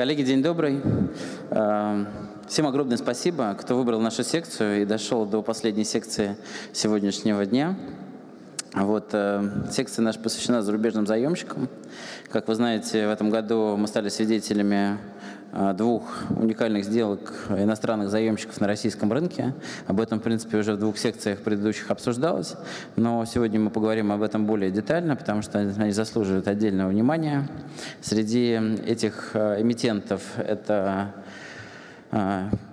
Коллеги, день добрый. Э, всем огромное спасибо, кто выбрал нашу секцию и дошел до последней секции сегодняшнего дня. Вот, э, секция наша посвящена зарубежным заемщикам. Как вы знаете, в этом году мы стали свидетелями э, двух уникальных сделок иностранных заемщиков на российском рынке. Об этом, в принципе, уже в двух секциях предыдущих обсуждалось. Но сегодня мы поговорим об этом более детально, потому что они заслуживают отдельного внимания. Среди этих э, эмитентов это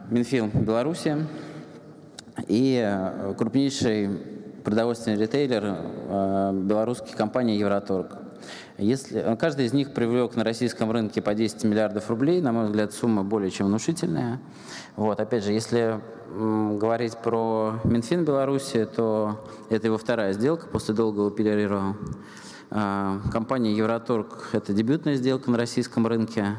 Минфин Беларуси и крупнейший продовольственный ритейлер э, белорусской компании «Евроторг». Если, э, каждый из них привлек на российском рынке по 10 миллиардов рублей, на мой взгляд, сумма более чем внушительная. Вот, опять же, если говорить про Минфин Беларуси, то это его вторая сделка после долгого перерыва. Э, компания «Евроторг» — это дебютная сделка на российском рынке.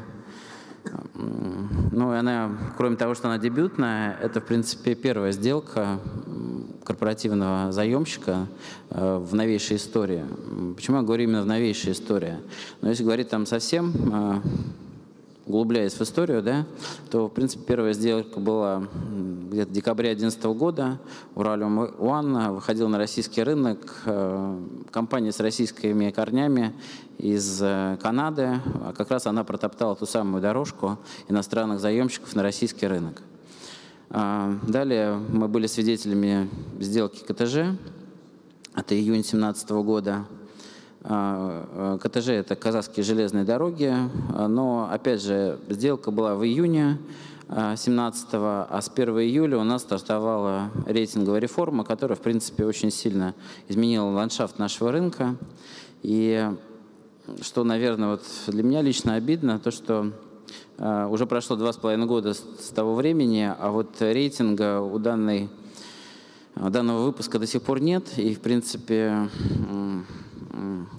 Ну, и она, кроме того, что она дебютная, это, в принципе, первая сделка корпоративного заемщика э, в новейшей истории. Почему я говорю именно в новейшей истории? Но если говорить там совсем э, углубляясь в историю, да, то, в принципе, первая сделка была где-то в декабре 2011 года. Уралиум One выходил на российский рынок. Э, компания с российскими корнями из Канады. А как раз она протоптала ту самую дорожку иностранных заемщиков на российский рынок. А, далее мы были свидетелями сделки КТЖ. Это июнь 2017 года. А, э, КТЖ – это казахские железные дороги, а, но, опять же, сделка была в июне 17 а с 1 июля у нас стартовала рейтинговая реформа, которая, в принципе, очень сильно изменила ландшафт нашего рынка. И что, наверное, вот для меня лично обидно, то, что уже прошло два с половиной года с того времени, а вот рейтинга у данной, данного выпуска до сих пор нет. И, в принципе,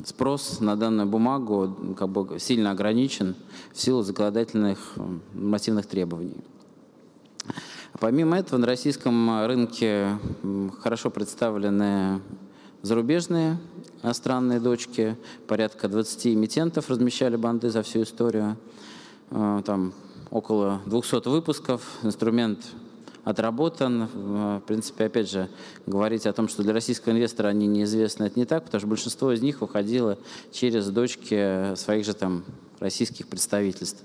спрос на данную бумагу как бы сильно ограничен в силу законодательных нормативных требований. Помимо этого, на российском рынке хорошо представлены зарубежные иностранные дочки. Порядка 20 эмитентов размещали банды за всю историю. Э, там около 200 выпусков. Инструмент отработан. В принципе, опять же, говорить о том, что для российского инвестора они неизвестны, это не так, потому что большинство из них выходило через дочки своих же там российских представительств.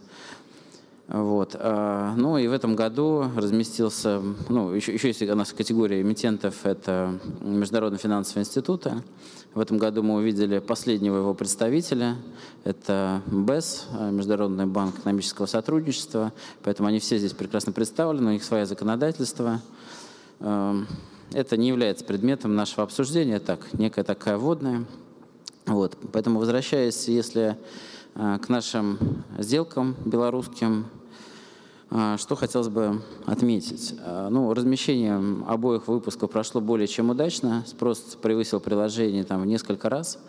Вот. А, ну и в этом году разместился, ну еще, еще есть у нас категория эмитентов, это Международный финансовый институт. В этом году мы увидели последнего его представителя, это БЭС, Международный банк экономического сотрудничества, поэтому они все здесь прекрасно представлены, у них свое законодательство. Эм, это не является предметом нашего обсуждения, так, некая такая вводная. Вот. Поэтому возвращаясь, если э, к нашим сделкам белорусским, а, что хотелось бы отметить? А, ну, размещение обоих выпусков прошло более чем удачно. Спрос превысил приложение там, в несколько раз.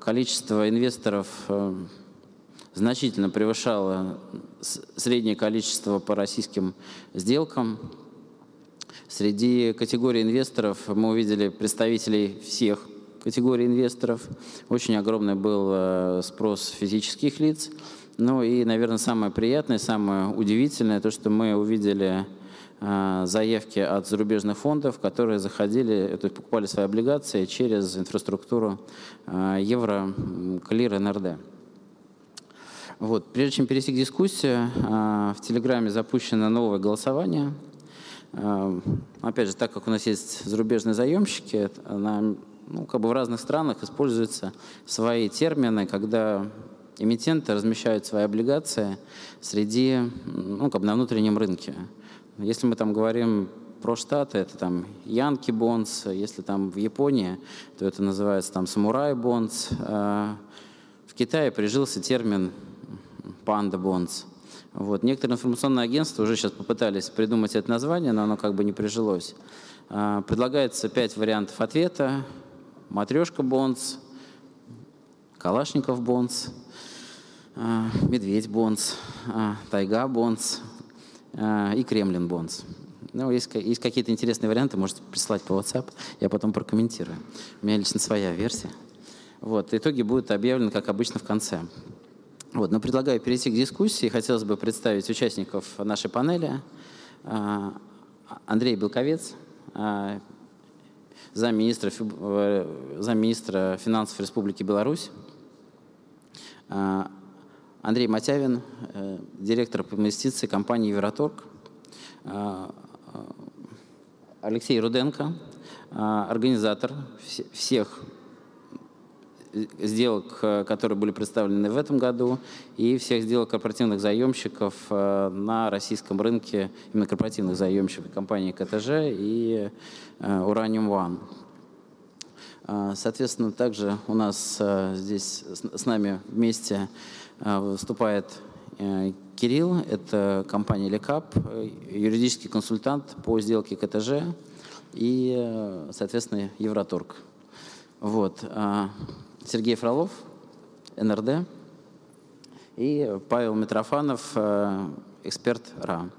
Количество инвесторов э, значительно превышало среднее количество по российским сделкам. Среди категорий инвесторов мы увидели представителей всех категорий инвесторов. Очень огромный был э, спрос физических лиц. Ну и, наверное, самое приятное, самое удивительное, то, что мы увидели э, заявки от зарубежных фондов, которые заходили, то есть покупали свои облигации через инфраструктуру э, Евро Клир НРД. Вот. Прежде чем перейти к дискуссии, в Телеграме запущено новое голосование. Опять же, так как у нас есть зарубежные заемщики, на, ну, как бы в разных странах используются свои термины, когда эмитенты размещают свои облигации среди, ну, как бы на внутреннем рынке. Если мы там говорим про Штаты, это там Yankee bonds, если там в Японии, то это называется там Samurai bonds. А в Китае прижился термин Panda bonds. Вот. Некоторые информационные агентства уже сейчас попытались придумать это название, но оно как бы не прижилось. А, предлагается пять вариантов ответа. Матрешка bonds, Калашников bonds, а, Медведь bonds, а, Тайга bonds а, и Kremlin bonds. Ну, есть, есть какие-то интересные варианты, можете прислать по WhatsApp, я потом прокомментирую. У меня лично своя версия. Вот, итоги будут объявлены, как обычно, в конце. Вот, но предлагаю перейти к дискуссии. Хотелось бы представить участников нашей панели. Андрей Белковец, замминистра, замминистра финансов Республики Беларусь. Андрей Матявин, директор по инвестиции компании «Евроторг». Алексей Руденко, организатор всех сделок, которые были представлены в этом году, и всех сделок корпоративных заемщиков на российском рынке, именно корпоративных заемщиков компании КТЖ и Урanium One. Соответственно, также у нас здесь с нами вместе выступает Кирилл, это компания Лекап, юридический консультант по сделке КТЖ и, соответственно, Евроторг. Вот. Сергей Фролов, НРД, и Павел Митрофанов, эксперт РА.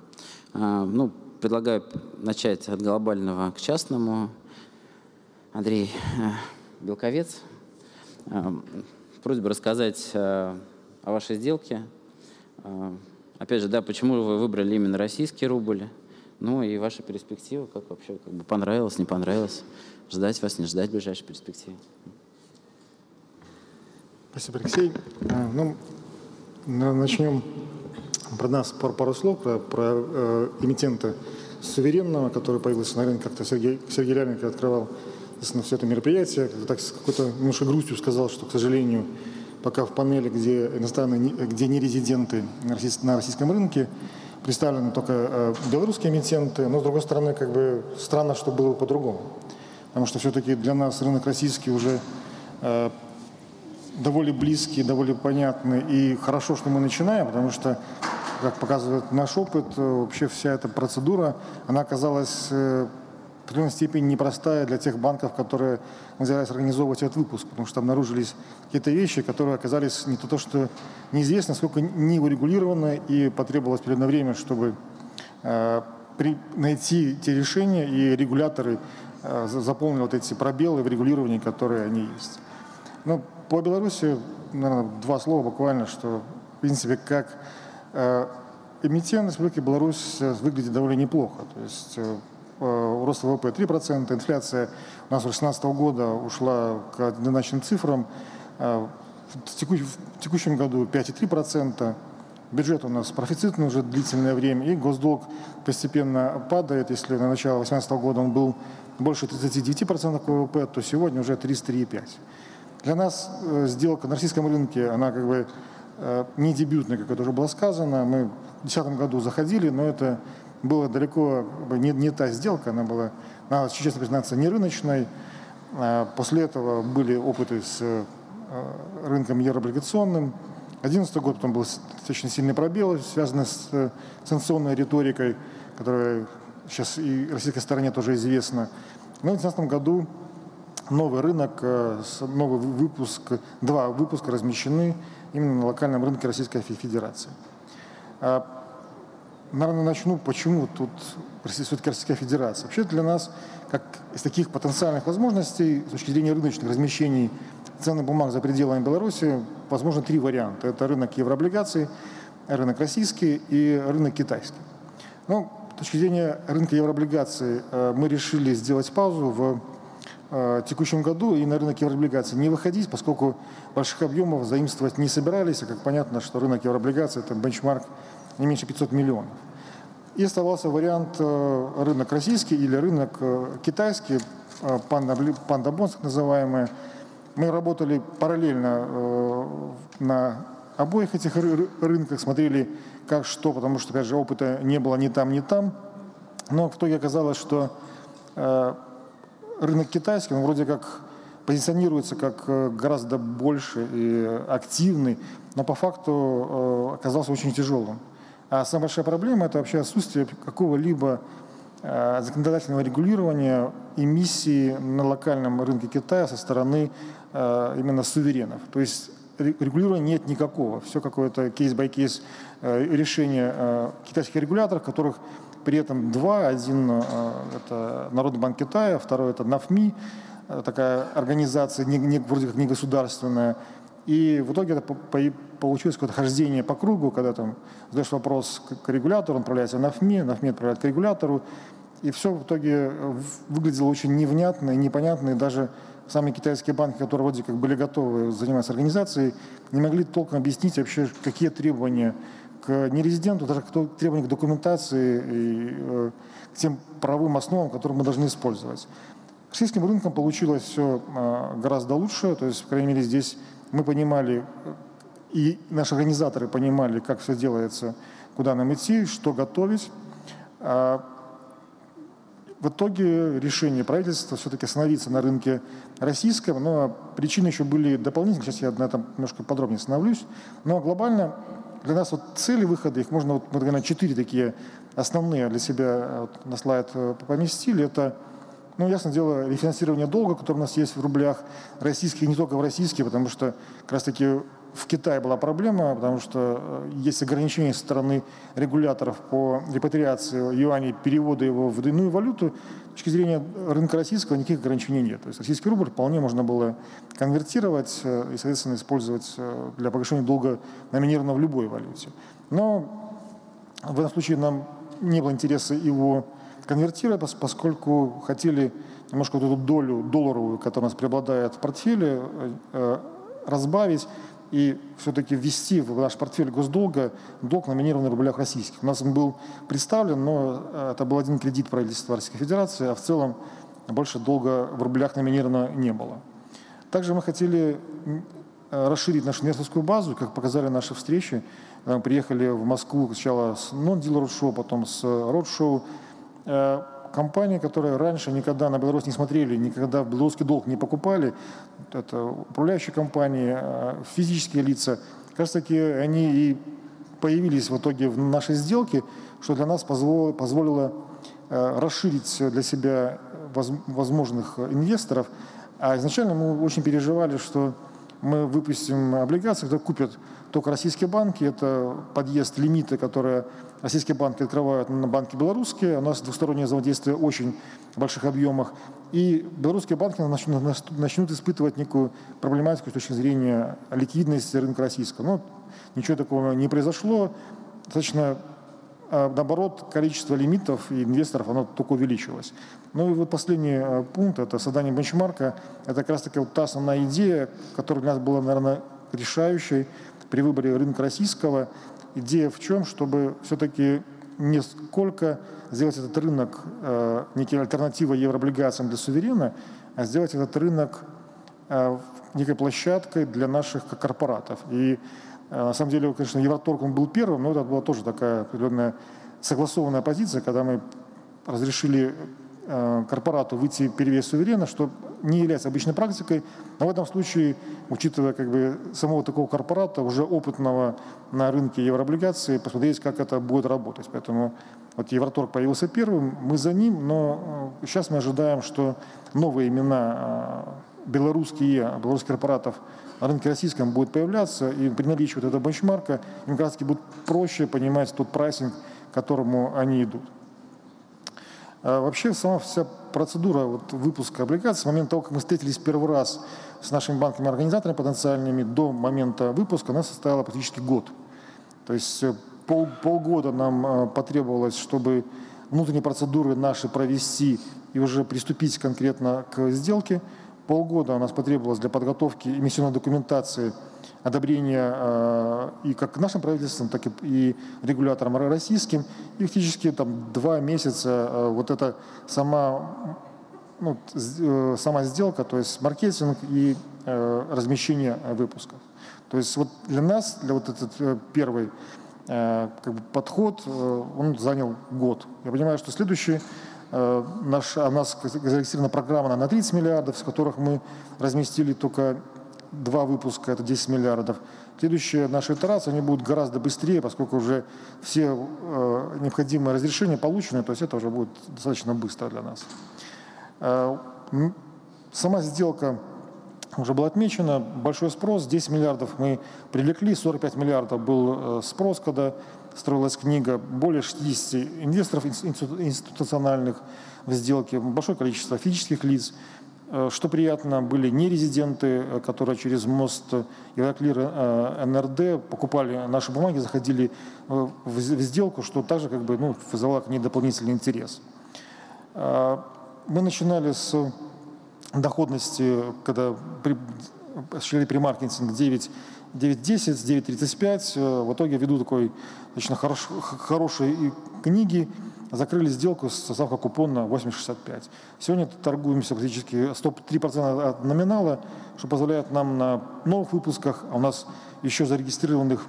Ну, предлагаю начать от глобального к частному. Андрей Белковец. Просьба рассказать о вашей сделке. Опять же, да, почему вы выбрали именно российский рубль? Ну и ваша перспектива, как вообще, как бы понравилось, не понравилось? Ждать вас, не ждать в ближайшей перспективе? Спасибо, Алексей. Ну, начнем про нас пару, пару слов, про, про э, эмитента суверенного, который появился на рынке, как-то Сергей, Сергей Ляльник открывал на все это мероприятие, так с какой-то немножко грустью сказал, что, к сожалению, пока в панели, где иностранные, где не резиденты на, на российском рынке, представлены только э, белорусские эмитенты, но, с другой стороны, как бы странно, что было по-другому. Потому что все-таки для нас рынок российский уже э, довольно близкий, довольно понятный. И хорошо, что мы начинаем, потому что, как показывает наш опыт, э, вообще вся эта процедура, она оказалась э, в определенной степени непростая для тех банков, которые взялись организовывать этот выпуск, потому что обнаружились какие-то вещи, которые оказались не то, что неизвестно, сколько не урегулированы, и потребовалось определенное время, чтобы э, при, найти те решения, и регуляторы э, заполнили вот эти пробелы в регулировании, которые они есть. Ну, по Беларуси, наверное, два слова буквально, что, в принципе, как э, эмитент Республики Беларусь выглядит довольно неплохо. То есть э, э рост ВВП 3%, инфляция у нас с 2016 года ушла к однозначным цифрам. Э, в, текущ, в текущем году 5,3%. Бюджет у нас профицитный уже длительное время, и госдолг постепенно падает. Если на начало 2018 года он был больше 39% ВВП, то сегодня уже 33,5%. Для нас э, сделка на российском рынке, она как бы э, не дебютная, как это уже было сказано. Мы в 2010 году заходили, но это было далеко не, не та сделка, она была, надо честно признаться, не рыночной. А после этого были опыты с э, рынком еврооблигационным. 2011 год потом был достаточно сильный пробел, связанный с санкционной риторикой, которая сейчас и российской стороне тоже известна. Но в 2019 году новый рынок, э, новый выпуск, два выпуска размещены именно на локальном рынке Российской Федерации. А, наверное, начну, почему тут все-таки Российская Федерация. Вообще для нас, как из таких потенциальных возможностей, с точки зрения рыночных размещений ценных бумаг за пределами Беларуси, возможно три варианта. Это рынок еврооблигаций, рынок российский и рынок китайский. Ну, с точки зрения рынка еврооблигаций э, мы решили сделать паузу в Э, текущем году и на рынок еврооблигаций не выходить, поскольку больших объемов заимствовать не собирались, а как понятно, что рынок еврооблигаций – это бенчмарк не меньше 500 миллионов. И оставался вариант э, рынок российский или рынок э, китайский, панда, панда бонс, так называемые. Мы работали параллельно на обоих этих рынках, смотрели как что, потому что, опять же, опыта не было ни там, ни там. Но в итоге оказалось, что рынок китайский, он вроде как позиционируется как э, гораздо больше и активный, но по факту э, оказался очень тяжелым. А самая большая проблема – это вообще отсутствие какого-либо э, законодательного регулирования эмиссии на локальном рынке Китая со стороны именно суверенов. То есть регулирования нет никакого. Все какое-то case-by-case решение китайских регуляторов, которых при этом два. Один э, – это Народный банк Китая, второй – это NAFMII, э, такая организация, не, не, вроде как не государственная. И в итоге это получилось какое-то хождение по кругу, когда там задаешь вопрос к регулятору, он отправляется на ФМИ, на ФМИ отправляет к регулятору, и все в итоге выглядело очень невнятно и непонятно, и даже сами китайские банки, которые вроде как были готовы заниматься организацией, не могли толком объяснить вообще, какие требования к нерезиденту, даже требования к документации и э, к тем правовым основам, которые мы должны использовать. С российским рынком получилось все э, гораздо лучше, то есть, по крайней мере, здесь мы понимали, и наши организаторы понимали, как все делается, куда нам идти, что готовить. А в итоге решение правительства все-таки остановиться на рынке российском, но причины еще были дополнительные, сейчас я на этом немножко подробнее остановлюсь. Но глобально для нас вот цели выхода, их можно, вот, наверное, четыре такие основные для себя вот, на слайд э, поместили. Это ну, ясно дело, рефинансирование долга, который у нас есть в рублях российских, не только в российских, потому что как раз-таки в Китае была проблема, потому что э, есть ограничения со стороны регуляторов по репатриации юаней, перевода его в иную валюту. С точки зрения рынка российского никаких ограничений нет. То есть российский рубль вполне можно было конвертировать э, и, соответственно, использовать э, для погашения долга номинированного в любой валюте. Но в этом случае нам не было интереса его конвертировать, поскольку хотели немножко вот эту долю долларовую, которая у нас преобладает в портфеле, разбавить и все-таки ввести в наш портфель госдолга долг, номинированный в рублях российских. У нас он был представлен, но э, это был один кредит правительства Российской Федерации, а в целом больше долга в рублях номинировано не было. Также мы хотели расширить нашу инвесторскую базу, как показали наши встречи. Мы приехали в Москву сначала с roadshow, потом с Э, компании, которые раньше никогда на Беларусь не смотрели, никогда белорусский долг не покупали, это управляющие компании, э, физические лица, как раз таки они и появились в итоге в нашей сделке, что для нас позволило, позволило э, расширить для себя возможных инвесторов. А изначально мы очень переживали, что мы выпустим облигации, которые купят только российские банки. Это подъезд лимиты, которые российские банки открывают на банки белорусские. У нас двустороннее взаимодействие очень больших объемах. И белорусские банки начнут, начнут испытывать некую проблематику с точки зрения ликвидности рынка российского. Но ничего такого не произошло. Достаточно а, наоборот, количество лимитов и инвесторов, оно только увеличилось. Ну и вот последний а, пункт, это создание бенчмарка. Это как раз таки вот та основная идея, которая для нас была, наверное, решающей при выборе рынка российского. Идея в чем, чтобы все-таки не сколько сделать этот рынок э, некой альтернативой еврооблигациям для суверена, а сделать этот рынок э, некой площадкой для наших корпоратов. И Э, на самом деле, конечно, Евроторг он был первым, но это была тоже такая определенная согласованная позиция, когда мы разрешили корпорату выйти перевес суверена, что не является обычной практикой. Но в этом случае, учитывая как бы самого такого корпората, уже опытного на рынке еврооблигаций, посмотреть, как это будет работать. Поэтому вот Евроторг появился первым, мы за ним, но сейчас э, мы ожидаем, что новые имена белорусские, белорусских корпоратов на рынке российском будет появляться, и при наличии вот этого бенчмарка им как раз будет проще понимать тот прайсинг, к которому они идут. А вообще сама вся процедура вот, выпуска облигаций с момента того, как мы встретились первый раз с нашими банками-организаторами потенциальными до момента выпуска, она состояла практически год. То есть э, пол, полгода нам э, потребовалось, чтобы внутренние процедуры наши провести и уже приступить конкретно к сделке – полгода у нас потребовалось для подготовки эмиссионной документации одобрения э, и как нашим правительством, так и, регулятором российским. И фактически там два месяца э, вот эта сама, ну, э, сама сделка, то есть маркетинг и размещение выпусков. То есть вот для нас, для вот этот первый как бы подход, он занял год. Я понимаю, что следующий наш, у нас зарегистрирована программа на 30 миллиардов, с которых мы разместили только два выпуска, это 10 миллиардов. Следующие наши итерации, они будут гораздо быстрее, поскольку уже все э, необходимые разрешения получены, то есть это уже будет достаточно быстро для нас. Э, сама сделка уже была отмечена, большой спрос, 10 миллиардов мы привлекли, 45 миллиардов был э, спрос, когда строилась книга, более 60 инвесторов институциональных в сделке, большое количество физических лиц. Э, что приятно, были нерезиденты, э, которые через мост э, НРД покупали наши бумаги, заходили в сделку, что также как бы, ну, вызывало к ней дополнительный интерес. Мы начинали с доходности, когда при, осуществляли премаркетинг 9 9.10, 9.35. В итоге ввиду такой достаточно хорош, хорошей книги закрыли сделку с ставкой купона 8,65. Сегодня торгуемся практически 103% от номинала, что позволяет нам на новых выпусках, а у нас еще зарегистрированных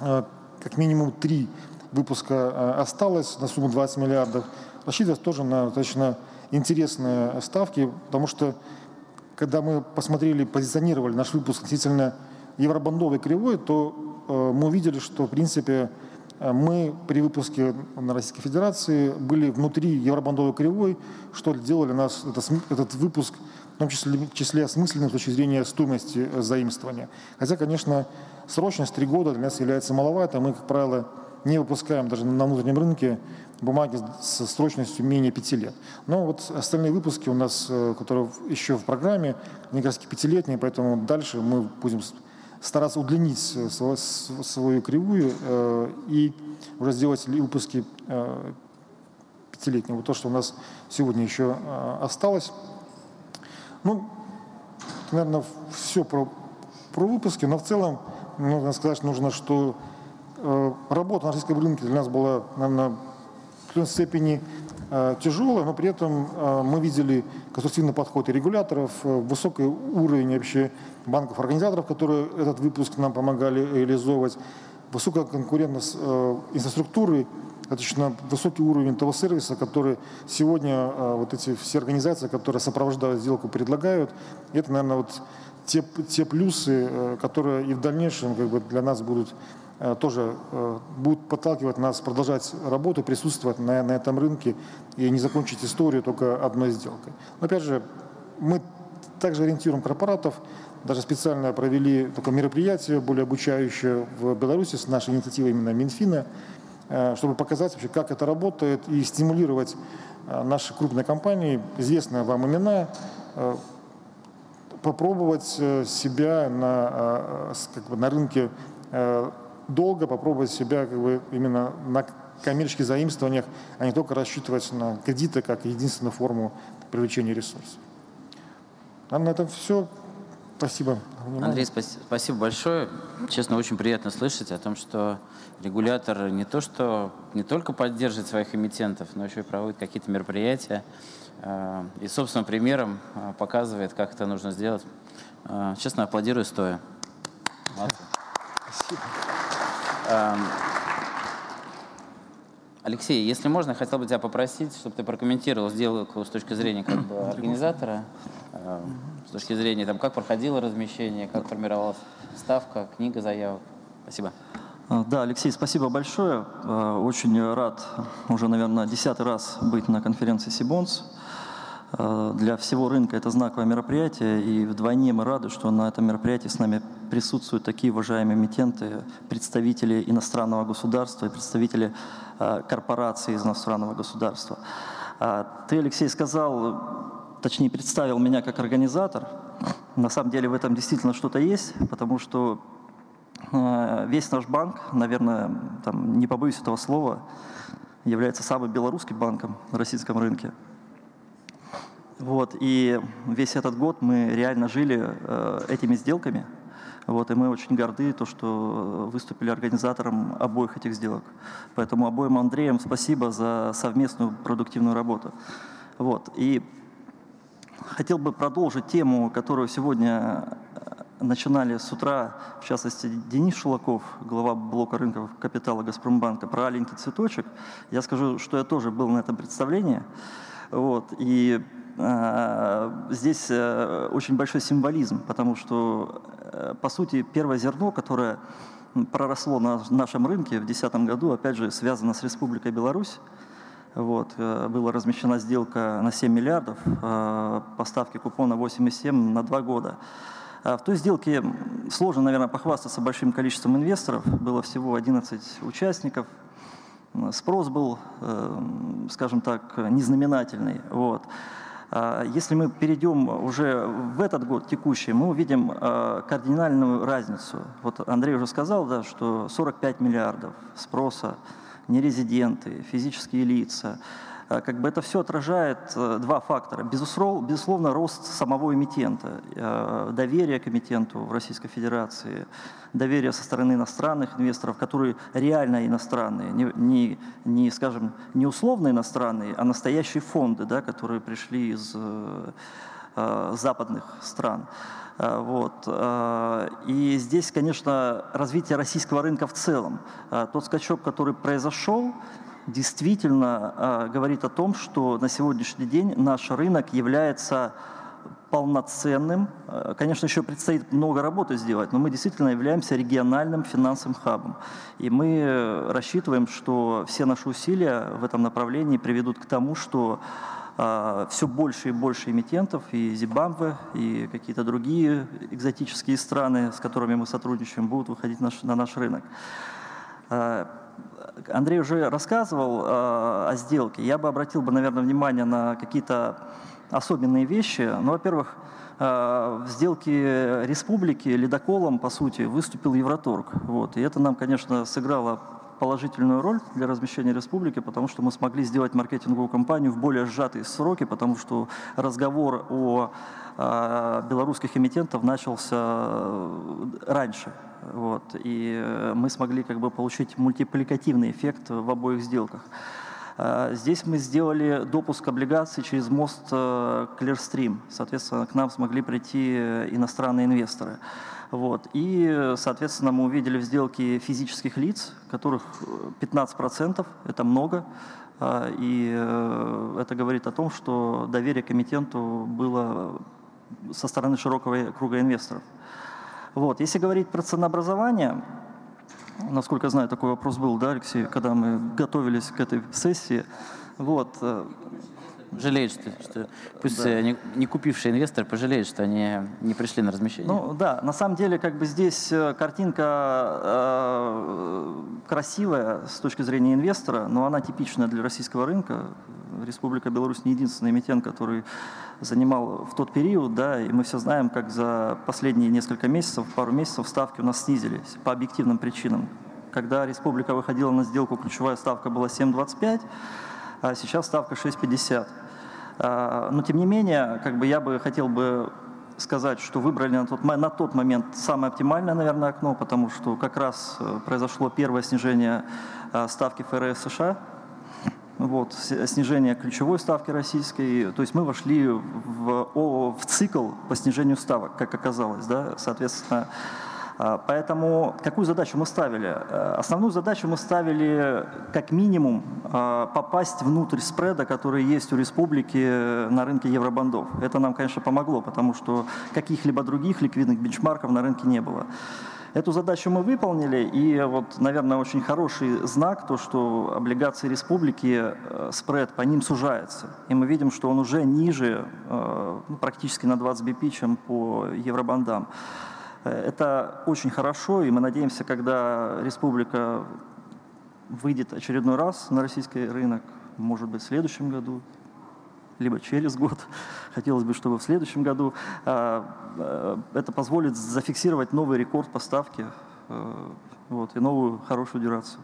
э, как минимум три выпуска э, осталось на сумму 20 миллиардов, рассчитывать тоже на достаточно интересные ставки, потому что когда мы посмотрели, позиционировали наш выпуск относительно евробандовой кривой, то э, мы увидели, что в принципе мы при выпуске на Российской Федерации были внутри евробандовой кривой, что делали нас это, этот выпуск в том числе, в числе осмысленным с точки зрения стоимости э, заимствования. Хотя, конечно, срочность три года для нас является маловато. Мы, как правило, не выпускаем даже на внутреннем рынке бумаги со срочностью менее пяти лет. Но вот остальные выпуски у нас, э, которые еще в программе, они как раз пятилетние, поэтому дальше мы будем стараться удлинить свою, свою кривую э, и уже сделать выпуски э, пятилетнего. То, что у нас сегодня еще э, осталось. Ну, наверное, все про, про выпуски, но в целом нужно сказать, нужно, что э, работа на российском рынке для нас была, наверное, в определенной степени Э, тяжелая, но при этом э, мы видели конструктивный подход и регуляторов, э, высокий уровень вообще банков-организаторов, которые этот выпуск нам помогали реализовывать, высокая конкурентность инфраструктуры, достаточно высокий уровень того сервиса, который сегодня вот эти все организации, которые сопровождают сделку, предлагают. И это, наверное, вот те, те плюсы, которые и в дальнейшем как бы, для нас будут Э, тоже э, будут подталкивать нас продолжать работу, присутствовать на, на этом рынке и не закончить историю только одной сделкой. Но опять же, мы также ориентируем корпоратов, даже специально провели такое мероприятие, более обучающее в Беларуси с нашей инициативой именно Минфина, э, чтобы показать вообще, как это работает и стимулировать наши крупные компании, известные вам имена, попробовать себя на, как бы, на рынке долго попробовать себя как бы именно на коммерческих заимствованиях, а не только рассчитывать на кредиты как единственную форму привлечения ресурсов. А на этом все. Спасибо. Андрей, спасибо большое. Честно, очень приятно слышать о том, что регулятор не то, что не только поддерживает своих эмитентов, но еще и проводит какие-то мероприятия э, и собственным примером э, показывает, как это нужно сделать. Э, честно, аплодирую стоя. Спасибо. Эм, Алексей, если можно, хотел бы тебя попросить, чтобы ты прокомментировал сделку с точки зрения как бы, организатора, с точки зрения, там, как проходило размещение, как формировалась ставка, книга заявок. Спасибо. А, да, Алексей, спасибо большое. Э, очень рад уже, наверное, десятый раз быть на конференции Сибонс. Э, для всего рынка это знаковое мероприятие, и вдвойне мы рады, что на этом мероприятии с нами присутствуют такие уважаемые эмитенты, представители иностранного государства и представители корпораций из иностранного государства. А ты, Алексей, сказал, точнее представил меня как организатор. На самом деле в этом действительно что-то есть, потому что э, весь наш банк, наверное, там, не побоюсь этого слова, является самым белорусским банком на российском рынке. Вот, и весь этот год мы реально жили э, этими сделками. Вот, и мы очень горды, то, что выступили организатором обоих этих сделок. Поэтому обоим Андреям спасибо за совместную продуктивную работу. Вот, и хотел бы продолжить тему, которую сегодня э, начинали с утра, в частности, Денис Шулаков, глава блока рынков капитала Газпромбанка, про аленький цветочек. Я скажу, что я тоже был на этом представлении. Вот, и Э, здесь э, очень большой символизм, потому что, э, по сути, первое зерно, которое проросло на нашем рынке в 2010 году, опять же, связано с Республикой Беларусь. Вот, была размещена сделка на 7 миллиардов, поставки купона 8,7 на 2 года. В той сделке сложно, наверное, похвастаться большим количеством инвесторов. Было всего 11 участников. Спрос был, скажем так, незнаменательный. Вот. Если мы перейдем уже в этот год текущий, мы увидим кардинальную разницу. Вот Андрей уже сказал, да, что 45 миллиардов спроса, нерезиденты, физические лица – Э, как бы это все отражает э, два фактора. Безусловно, безусловно рост самого эмитента, э, доверие к эмитенту в Российской Федерации, доверие со стороны иностранных инвесторов, которые реально иностранные, не, не, не скажем, не условно иностранные, а настоящие фонды, да, которые пришли из э, западных стран. Вот. И здесь, конечно, развитие российского рынка в целом. Тот скачок, который произошел, действительно э, говорит о том, что на сегодняшний день наш рынок является полноценным. Конечно, еще предстоит много работы сделать, но мы действительно являемся региональным финансовым хабом. И мы рассчитываем, что все наши усилия в этом направлении приведут к тому, что э, все больше и больше эмитентов, и Зимбабве, и какие-то другие экзотические страны, с которыми мы сотрудничаем, будут выходить наш, на наш рынок. Андрей уже рассказывал э, о сделке. Я бы обратил бы, наверное, внимание на какие-то особенные вещи. Ну, во-первых, в сделке республики ледоколом, по сути, выступил Евроторг. Вот. И это нам, конечно, сыграло положительную роль для размещения республики, потому что мы смогли сделать маркетинговую кампанию в более сжатые сроки, потому что разговор о э, белорусских эмитентах начался раньше. Вот, и э, мы смогли как бы получить мультипликативный эффект в обоих сделках. Здесь мы сделали допуск облигаций через мост э, Clearstream. Соответственно, к нам смогли прийти э, иностранные инвесторы. Вот. И, соответственно, мы увидели в сделке физических лиц, которых 15%, это много. А, и это говорит о том, что доверие к эмитенту было со стороны широкого круга инвесторов. Вот. Если говорить про ценообразование, насколько я знаю, такой вопрос был, да, Алексей, когда мы готовились к этой сессии. Вот. Э, жалеют, что, что пусть да. не, не купившие инвесторы пожалеют, что они не пришли на размещение. Ну да, на самом деле как бы здесь э, картинка э, красивая с точки зрения инвестора, но она типичная для российского рынка. Республика Беларусь не единственный эмитент, который занимал в тот период, да, и мы все знаем, как за последние несколько месяцев, пару месяцев ставки у нас снизились по объективным причинам. Когда республика выходила на сделку, ключевая ставка была 7,25, а сейчас ставка 6,50. А, но тем не менее, как бы я бы хотел бы сказать, что выбрали на тот, на тот момент самое оптимальное, наверное, окно, потому что как раз э, произошло первое снижение э, ставки ФРС США, вот, снижение ключевой ставки российской. То есть мы вошли в, в цикл по снижению ставок, как оказалось. Да? Соответственно, Поэтому какую задачу мы ставили? Э, основную задачу мы ставили как минимум а, попасть внутрь спреда, который есть у республики на рынке евробандов. Это нам, конечно, помогло, потому что каких-либо других ликвидных бенчмарков на рынке не было. Эту задачу мы выполнили, и вот, наверное, очень хороший знак, то, что облигации республики, э, спред по ним сужается. И мы видим, что он уже ниже, э, ну, практически на 20 BP, чем по евробандам. Э, это очень хорошо, и мы надеемся, когда республика выйдет очередной раз на российский рынок, может быть, в следующем году, либо через год. Хотелось бы, чтобы в следующем году а, а, это позволит зафиксировать новый рекорд поставки а, вот, и новую хорошую дюрацию.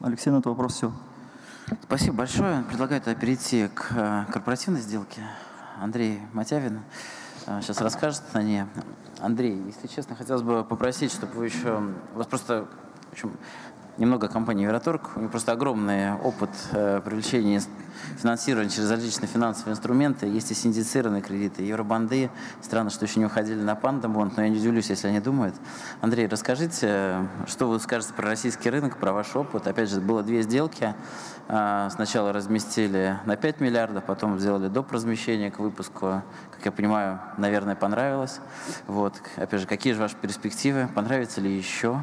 Алексей, на этот вопрос все. Спасибо большое. Предлагаю тогда перейти к корпоративной сделке. Андрей Матявин сейчас расскажет о ней. Андрей, если честно, хотелось бы попросить, чтобы вы еще... У вас просто в общем, немного компании Евроторг. У них просто огромный опыт э, привлечения финансирования через различные финансовые инструменты. Есть и синдицированные кредиты, евробанды. Странно, что еще не уходили на пандабонд, но я не удивлюсь, если они думают. Андрей, расскажите, что вы скажете про российский рынок, про ваш опыт. Опять же, было две сделки. А, сначала разместили на 5 миллиардов, потом сделали доп. размещение к выпуску. Как я понимаю, наверное, понравилось. Вот. Опять же, какие же ваши перспективы? Понравится ли еще?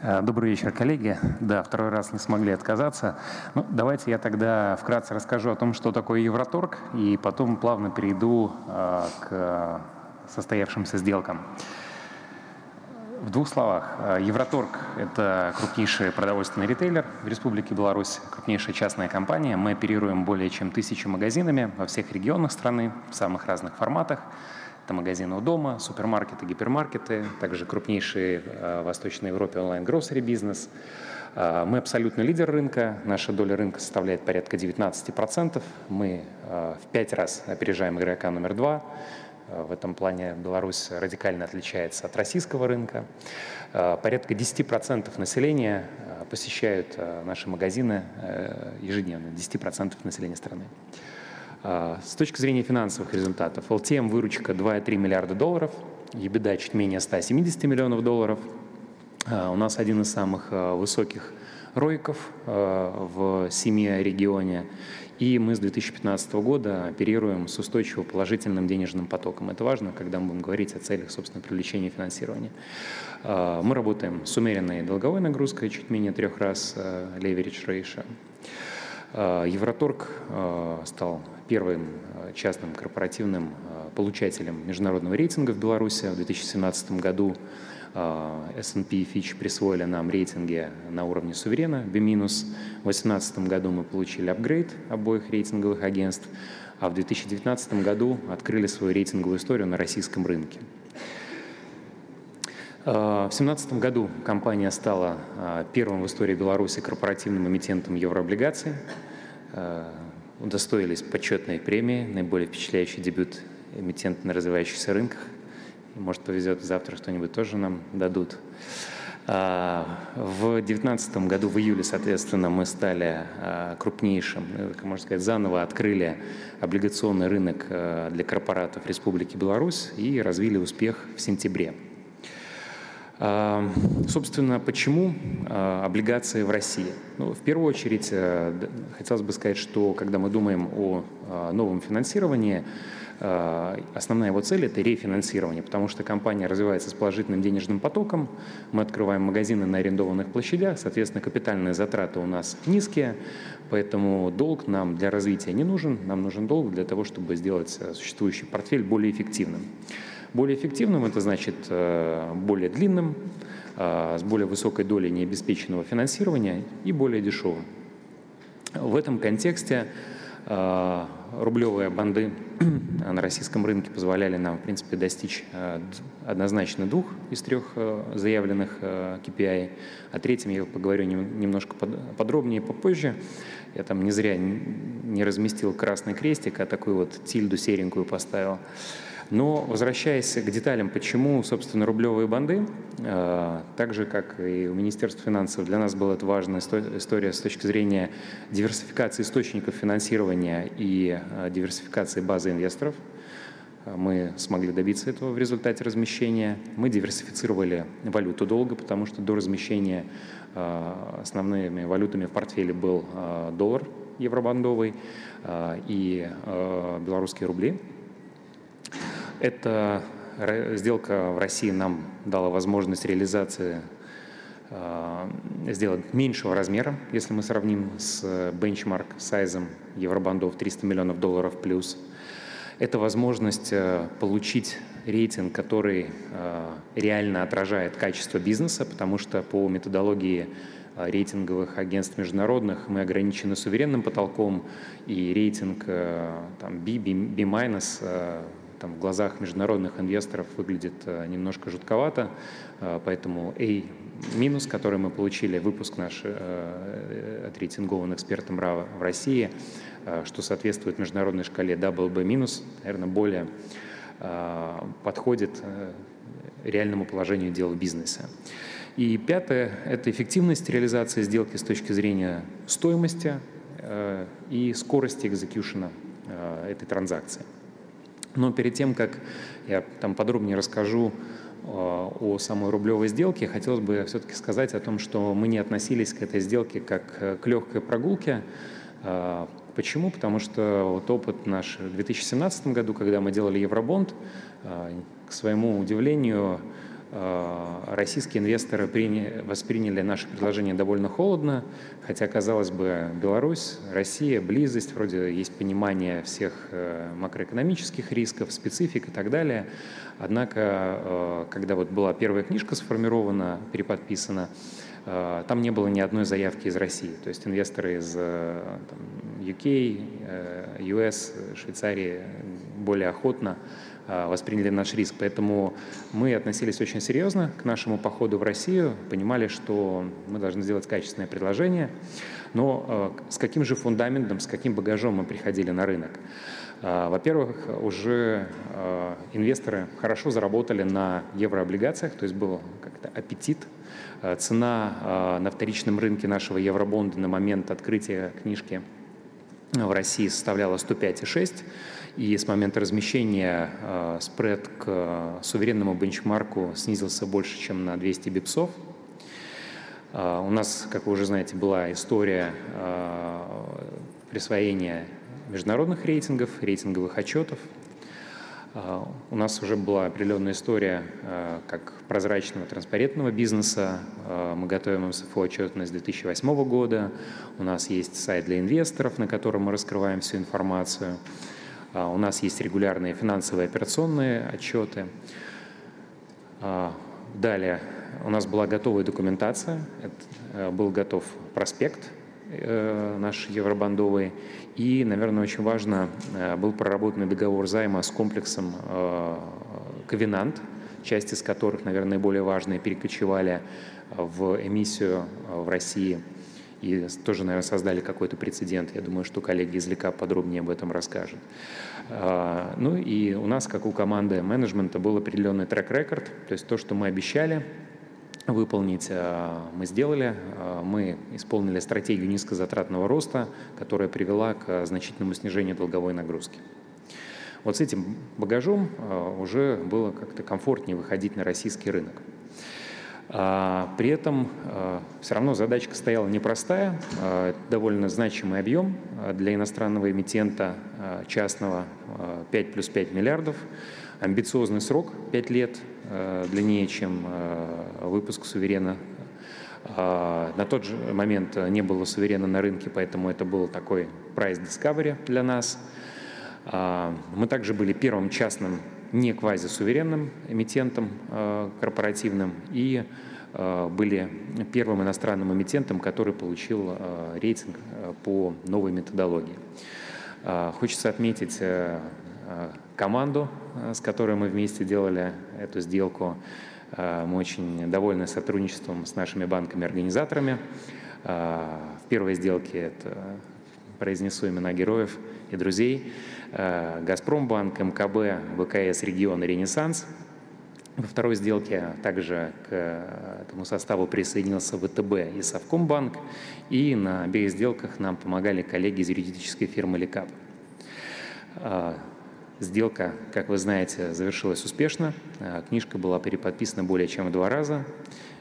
Э, добрый вечер, коллеги. Да, второй раз не смогли отказаться. Ну, давайте я тогда вкратце расскажу о том, что такое Евроторг, и потом плавно перейду э, к состоявшимся сделкам. В двух словах. Э, Евроторг – это крупнейший продовольственный ритейлер в Республике Беларусь, крупнейшая частная компания. Мы оперируем более чем тысячу магазинами во всех регионах страны, в самых разных форматах. Это магазины у дома, супермаркеты, гипермаркеты, также крупнейший в Восточной Европе онлайн-гроссери бизнес. Мы абсолютно лидер рынка, наша доля рынка составляет порядка 19%. Мы в пять раз опережаем игрока номер два. В этом плане Беларусь радикально отличается от российского рынка. Порядка 10% населения посещают наши магазины ежедневно, 10% населения страны. А, с точки зрения финансовых результатов, LTM выручка 2,3 миллиарда долларов, EBITDA чуть менее 170 миллионов долларов. А, у нас один из самых а, высоких ройков в семье регионе. И мы с 2015 года оперируем с устойчиво положительным денежным потоком. Это важно, когда мы будем говорить о целях, собственно, привлечения финансирования. Мы работаем с умеренной долговой нагрузкой, чуть менее трех раз leverage ratio. Евроторг стал первым э, частным корпоративным получателем международного рейтинга в Беларуси. В 2017 году S&P и Fitch присвоили нам рейтинги на уровне суверена B-. В 2018 году мы получили апгрейд обоих рейтинговых агентств, а в 2019 году открыли свою рейтинговую историю на российском рынке. В 2017 году компания стала первым в истории Беларуси корпоративным эмитентом еврооблигаций удостоились почетной премии, наиболее впечатляющий дебют эмитента на развивающихся рынках. Может, повезет, завтра что-нибудь тоже нам дадут. В 2019 году, в июле, соответственно, мы стали крупнейшим, ну, можно сказать, заново открыли облигационный рынок для корпоратов Республики Беларусь и развили успех в сентябре. Собственно, почему облигации в России? Ну, в первую очередь, э, хотелось бы сказать, что когда мы думаем о новом финансировании, основная его цель – это рефинансирование, потому что компания развивается с положительным денежным потоком, мы открываем магазины на арендованных площадях, соответственно, капитальные затраты у нас низкие, поэтому долг нам для развития не нужен, нам нужен долг для того, чтобы сделать э, существующий портфель более эффективным. Более эффективным это значит э, более длинным, э, с более высокой долей необеспеченного финансирования и более дешевым. В этом контексте э, рублевые банды на российском рынке позволяли нам, в принципе, достичь однозначно двух из трех заявленных KPI. О третьем я поговорю немножко подробнее попозже. Я там не зря не разместил красный крестик, а такую вот тильду серенькую поставил. Но возвращаясь к деталям, почему, собственно, рублевые банды, э, так же, как и у Министерства финансов, для нас была это важная история с точки зрения диверсификации источников финансирования и э, диверсификации базы инвесторов. Мы смогли добиться этого в результате размещения. Мы диверсифицировали валюту долга, потому что до размещения э, основными валютами в портфеле был доллар евробандовый и белорусские рубли. Эта сделка в России нам дала возможность реализации э, сделать меньшего размера, если мы сравним с бенчмарк сайзом евробандов 300 миллионов долларов плюс. Это возможность э, получить рейтинг, который э, реально отражает качество бизнеса, потому что по методологии рейтинговых агентств международных мы ограничены суверенным потолком, и рейтинг там, B, B, B- там, в глазах международных инвесторов выглядит э, немножко жутковато, э, поэтому A минус, который мы получили, выпуск наш э, отрейтингован экспертом РАВа в России, что соответствует международной шкале WB минус, наверное, более подходит реальному положению дел в бизнесе. И пятое – это эффективность реализации сделки с точки зрения стоимости и скорости экзекьюшена этой транзакции. Но перед тем, как я там подробнее расскажу э, о самой рублевой сделке, хотелось бы все-таки сказать о том, что мы не относились к этой сделке как э, к легкой прогулке. Э, почему? Потому что вот опыт наш в 2017 году, когда мы делали Евробонд, к своему удивлению, российские инвесторы приняли, восприняли наше предложение довольно холодно, хотя, казалось бы, Беларусь, Россия, близость, вроде есть понимание всех макроэкономических рисков, специфик и так далее. Однако, когда вот была первая книжка сформирована, переподписана, Э, там не было ни одной заявки из России. То есть инвесторы из э, там, UK, US, э, Швейцарии более охотно восприняли наш риск. Поэтому мы относились очень серьезно к нашему походу в Россию, понимали, что мы должны сделать качественное предложение. Но с каким же фундаментом, с каким багажом мы приходили на рынок? Во-первых, уже инвесторы хорошо заработали на еврооблигациях, то есть был как-то аппетит цена на вторичном рынке нашего евробонда на момент открытия книжки в России составляла 105,6, и с момента размещения э, спред к суверенному бенчмарку снизился больше, чем на 200 бипсов. У нас, как вы уже знаете, была история присвоения международных рейтингов, рейтинговых отчетов а, у нас уже была определенная история а, как прозрачного, транспарентного бизнеса. Мы готовим МСФО отчетность 2008 года. У нас есть сайт для инвесторов, на котором мы раскрываем всю информацию. У нас есть регулярные финансовые операционные отчеты. Далее у нас была готовая документация, был готов проспект э, наш евробандовый, и, наверное, очень важно, э, был проработан договор займа с комплексом э, «Ковенант», части из которых, наверное, наиболее важные, перекочевали в эмиссию э, в России и тоже, наверное, создали какой-то прецедент. Я думаю, что коллеги из ЛИКА подробнее об этом расскажут. Ну и у нас, как у команды менеджмента, был определенный трек-рекорд, то есть то, что мы обещали – выполнить э, мы сделали. Э, мы исполнили стратегию низкозатратного роста, которая привела к значительному снижению долговой нагрузки. Вот с этим багажом уже было как-то комфортнее выходить на российский рынок. А, при этом все равно задачка стояла непростая, довольно значимый объем для иностранного эмитента частного 5 плюс 5 миллиардов, амбициозный срок 5 лет, длиннее, чем выпуск суверена. А, на тот же момент не было суверена на рынке, поэтому это был такой price discovery для нас. А, мы также были первым частным не квазисуверенным эмитентом э, корпоративным и были первым иностранным эмитентом, который получил рейтинг по новой методологии. Хочется отметить команду, э, с которой мы вместе делали эту сделку. Э, мы очень довольны сотрудничеством с нашими банками-организаторами. Э, в первой сделке это произнесу имена героев и друзей. «Газпромбанк», МКБ, ВКС «Регион» и «Ренессанс». Во второй сделке также к этому составу присоединился ВТБ и Совкомбанк. И на обеих сделках нам помогали коллеги из юридической фирмы «Лекап». Сделка, как вы знаете, завершилась успешно. Книжка была переподписана более чем в два раза.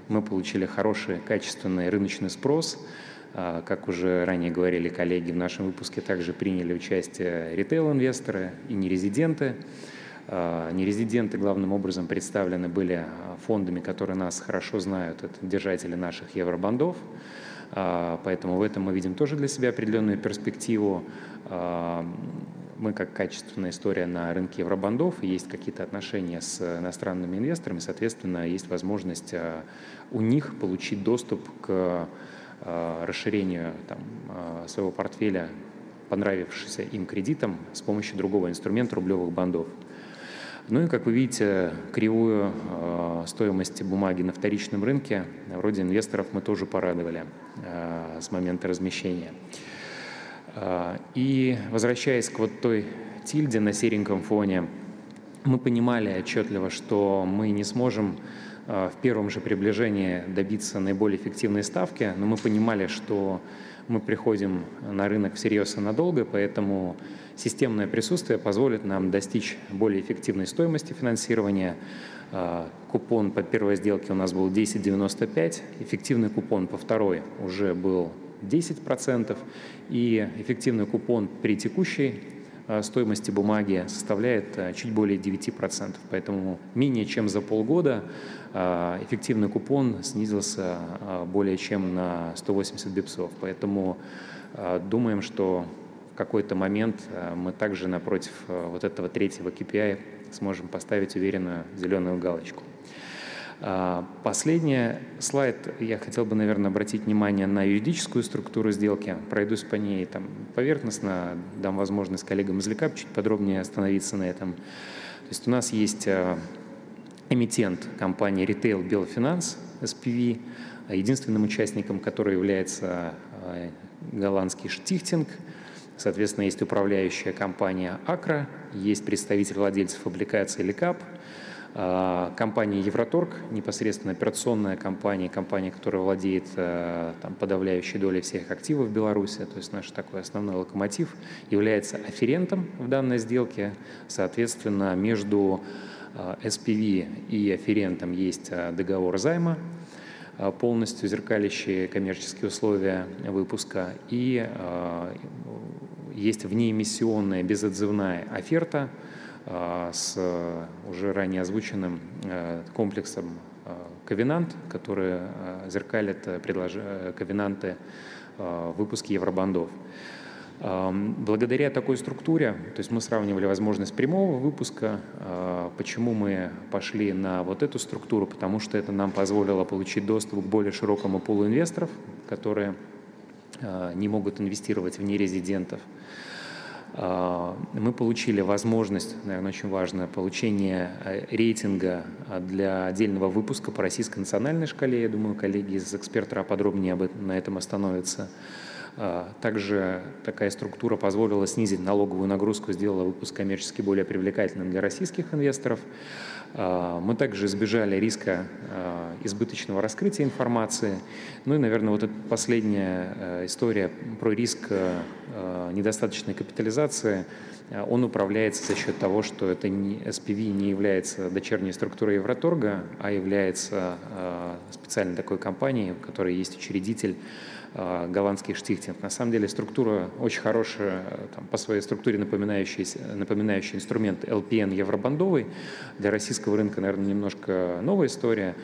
Мы получили хороший, качественный рыночный спрос. А, как уже ранее говорили коллеги, в нашем выпуске также приняли участие ритейл-инвесторы и нерезиденты. А, нерезиденты главным образом представлены были фондами, которые нас хорошо знают, это держатели наших евробандов. Поэтому в этом мы видим тоже для себя определенную перспективу мы как качественная история на рынке евробандов, есть какие-то отношения с иностранными инвесторами, соответственно, есть возможность а, у них получить доступ к а, расширению там, а, своего портфеля понравившимся им кредитом с помощью другого инструмента рублевых бандов. Ну и, как вы видите, кривую э, стоимости бумаги на вторичном рынке вроде инвесторов мы тоже порадовали э, с момента размещения. И возвращаясь к вот той тильде на сереньком фоне, мы понимали отчетливо, что мы не сможем в первом же приближении добиться наиболее эффективной ставки, но мы понимали, что мы приходим на рынок всерьез и надолго, поэтому системное присутствие позволит нам достичь более эффективной стоимости финансирования. А, купон по первой сделке у нас был 10,95, эффективный купон по второй уже был 10%, и эффективный купон при текущей стоимости бумаги составляет чуть более 9%. Поэтому менее чем за полгода эффективный купон снизился более чем на 180 бипсов. Поэтому думаем, что в какой-то момент мы также напротив вот этого третьего KPI сможем поставить уверенную зеленую галочку. А, последний слайд. Я хотел бы, наверное, обратить внимание на юридическую структуру сделки. Пройдусь по ней там, поверхностно, дам возможность коллегам из ЛИКАП чуть подробнее остановиться на этом. То есть у нас есть а, эмитент компании Retail Белфинанс, SPV, единственным участником которой является а, голландский Штихтинг. Соответственно, есть управляющая компания Акра, есть представитель владельцев облигаций а, компания Евроторг, непосредственно операционная компания, компания, которая владеет э, там, подавляющей долей всех активов Беларуси, то есть наш такой основной локомотив, является аферентом в данной сделке. Соответственно, между SPV э, и аферентом есть э, договор займа, полностью зеркалящие коммерческие условия выпуска, и есть внеэмиссионная безотзывная оферта – а, с уже ранее озвученным э, комплексом э, ковенант, который э, зеркалит предлож... ковенанты в выпуске евробандов. Благодаря такой структуре, то есть мы сравнивали возможность прямого выпуска, почему мы пошли на вот эту структуру, потому что это нам позволило получить доступ к более широкому пулу инвесторов, которые не могут инвестировать в нерезидентов. А, мы получили возможность, наверное, очень важно, получение э, рейтинга а, для отдельного выпуска по российской национальной шкале. Я думаю, коллеги из эксперта подробнее об этом, на этом остановятся. А, также такая структура позволила снизить налоговую нагрузку, сделала выпуск коммерчески более привлекательным для российских инвесторов. А, мы также избежали риска а, избыточного раскрытия информации. Ну и, наверное, вот эта последняя э, история про риск э, э, недостаточной капитализации, он управляется за счет того, что это не, SPV не является дочерней структурой Евроторга, а является специальной такой компанией, в которой есть учредитель Э, голландский штихтинг. На самом деле структура очень хорошая, там, по своей структуре напоминающий, напоминающий инструмент LPN евробандовый. Для российского рынка, наверное, немножко новая история,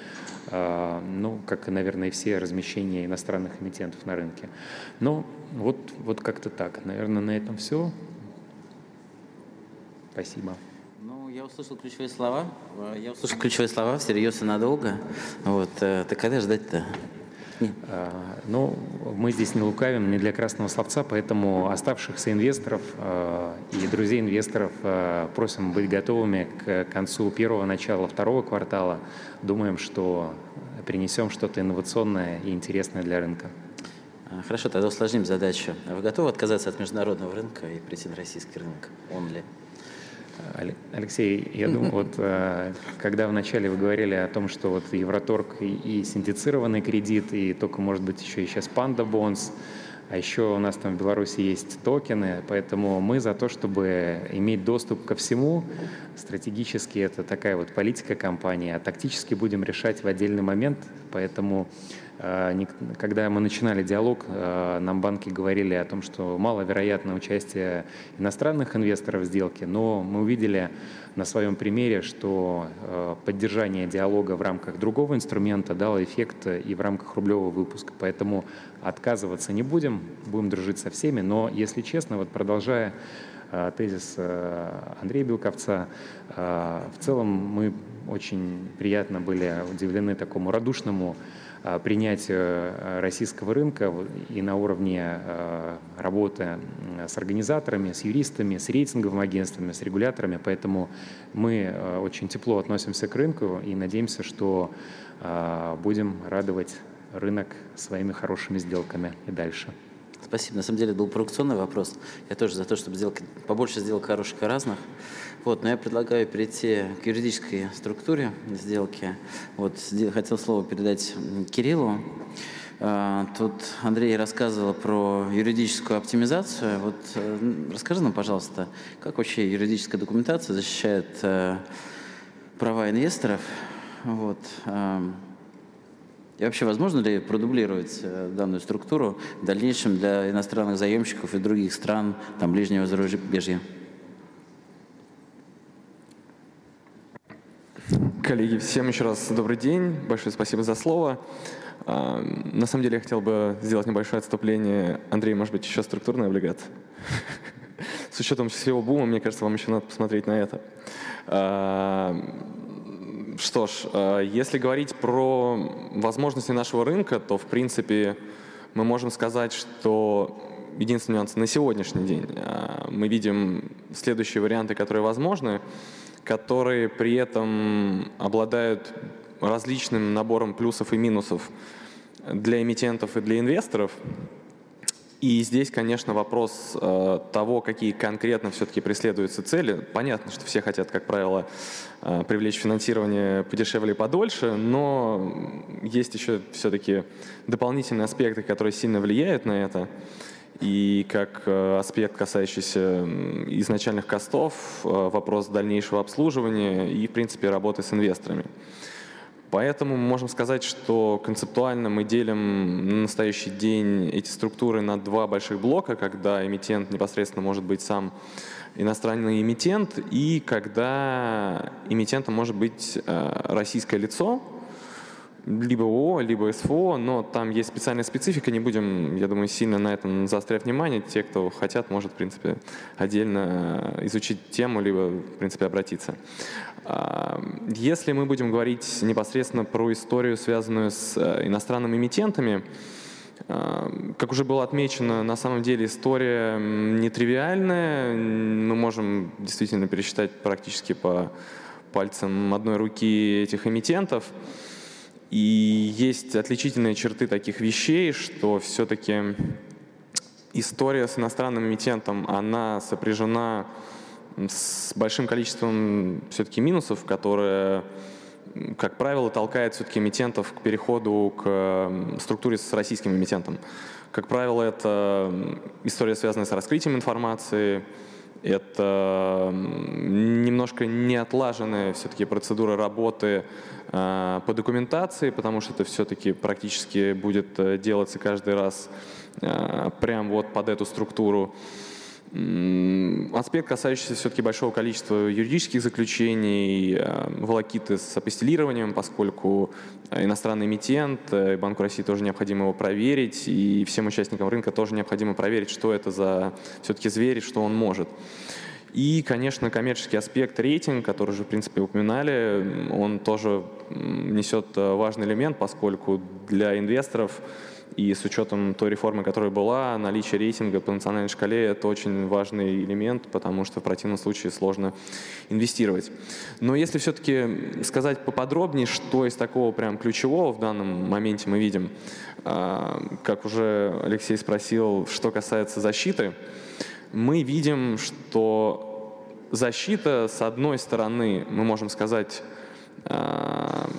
э, ну, как, наверное, и все размещения иностранных эмитентов на рынке. Но вот, вот как-то так. Наверное, на этом все. Спасибо. Ну, я услышал ключевые слова. Я услышал ключевые слова всерьез и надолго. Вот. Э, так когда ждать-то? А, ну, мы здесь не лукавим, не для красного словца, поэтому оставшихся инвесторов а, и друзей инвесторов а, просим быть готовыми к концу первого, начала второго квартала. Думаем, что принесем что-то инновационное и интересное для рынка. Хорошо, тогда усложним задачу. Вы готовы отказаться от международного рынка и прийти на российский рынок? Он ли? Алексей, я думаю, вот э, когда вначале вы говорили о том, что вот Евроторг и, и синдицированный кредит, и только, может быть, еще и сейчас Panda Bonds, а еще у нас там в Беларуси есть токены, поэтому мы за то, чтобы иметь доступ ко всему. Стратегически это такая вот политика компании, а тактически будем решать в отдельный момент. Поэтому когда мы начинали диалог, э, нам банки говорили о том, что маловероятно участие иностранных инвесторов в сделке, но мы увидели на своем примере, что э, поддержание диалога в рамках другого инструмента дало эффект и в рамках рублевого выпуска. Поэтому отказываться не будем, будем дружить со всеми, но, если честно, вот продолжая тезис Андрея Белковца, в целом мы очень приятно были удивлены такому радушному принятию э, российского рынка и на уровне э, работы с организаторами, с юристами, с рейтинговыми агентствами, с регуляторами. Поэтому мы очень тепло относимся к рынку и надеемся, что будем радовать рынок своими хорошими сделками и дальше. Спасибо. На самом деле был провокационный вопрос. Я тоже за то, чтобы сделать побольше сделок хороших и разных. Вот, но я предлагаю перейти к юридической структуре сделки. Вот, хотел слово передать Кириллу. А, тут Андрей рассказывал про юридическую оптимизацию. Вот э, расскажи нам, пожалуйста, как вообще юридическая документация защищает э, права инвесторов? Вот. И вообще, возможно ли продублировать э, данную структуру в дальнейшем для иностранных заемщиков и других стран там, ближнего зарубежья? Коллеги, всем еще раз добрый день. Большое спасибо за слово. А, на самом деле я хотел бы сделать небольшое отступление. Андрей, может быть, еще структурный облигат? С учетом всего бума, мне кажется, вам еще надо посмотреть на это. А, что ж, а, если говорить про возможности нашего рынка, то, в принципе, мы можем сказать, что единственный нюанс на сегодняшний день мы видим следующие варианты, которые возможны которые при этом обладают различным набором плюсов и минусов для эмитентов и для инвесторов. И здесь, конечно, вопрос э, того, какие конкретно все-таки преследуются цели. Понятно, что все хотят, как правило, э, привлечь финансирование подешевле и подольше, но есть еще все-таки дополнительные аспекты, которые сильно влияют на это и как э, аспект, касающийся изначальных костов, э, вопрос дальнейшего обслуживания и, в принципе, работы с инвесторами. Поэтому мы можем сказать, что концептуально мы делим на настоящий день эти структуры на два больших блока, когда эмитент непосредственно может быть сам иностранный эмитент, и когда эмитентом может быть э, российское лицо, либо ООО, либо СФО, но там есть специальная специфика, не будем, я думаю, сильно на этом заострять внимание. Те, кто хотят, может, в принципе, отдельно изучить тему, либо, в принципе, обратиться. А, если мы будем говорить непосредственно про историю, связанную с э, иностранными эмитентами, а, как уже было отмечено, на самом деле история нетривиальная. Мы можем действительно пересчитать практически по пальцам одной руки этих эмитентов. И есть отличительные черты таких вещей, что все-таки история с иностранным эмитентом, она сопряжена с большим количеством все-таки минусов, которые, как правило, толкают все-таки эмитентов к переходу к структуре с российским эмитентом. Как правило, это история, связанная с раскрытием информации, это немножко неотлаженная все-таки процедура работы э, по документации, потому что это все-таки практически будет э, делаться каждый раз э, прям вот под эту структуру. Аспект, касающийся все-таки большого количества юридических заключений, э, волокиты с апостелированием, поскольку иностранный эмитент, э, Банку России тоже необходимо его проверить, и всем участникам рынка тоже необходимо проверить, что это за все-таки зверь, что он может. И, конечно, коммерческий аспект, рейтинг, который уже, в принципе, упоминали, он тоже несет э, важный элемент, поскольку для инвесторов и с учетом той реформы, которая была, наличие рейтинга по национальной шкале – это очень важный элемент, потому что в противном случае сложно инвестировать. Но если все-таки сказать поподробнее, что из такого прям ключевого в данном моменте мы видим, а, как уже Алексей спросил, что касается защиты, мы видим, что защита, с одной стороны, мы можем сказать, а,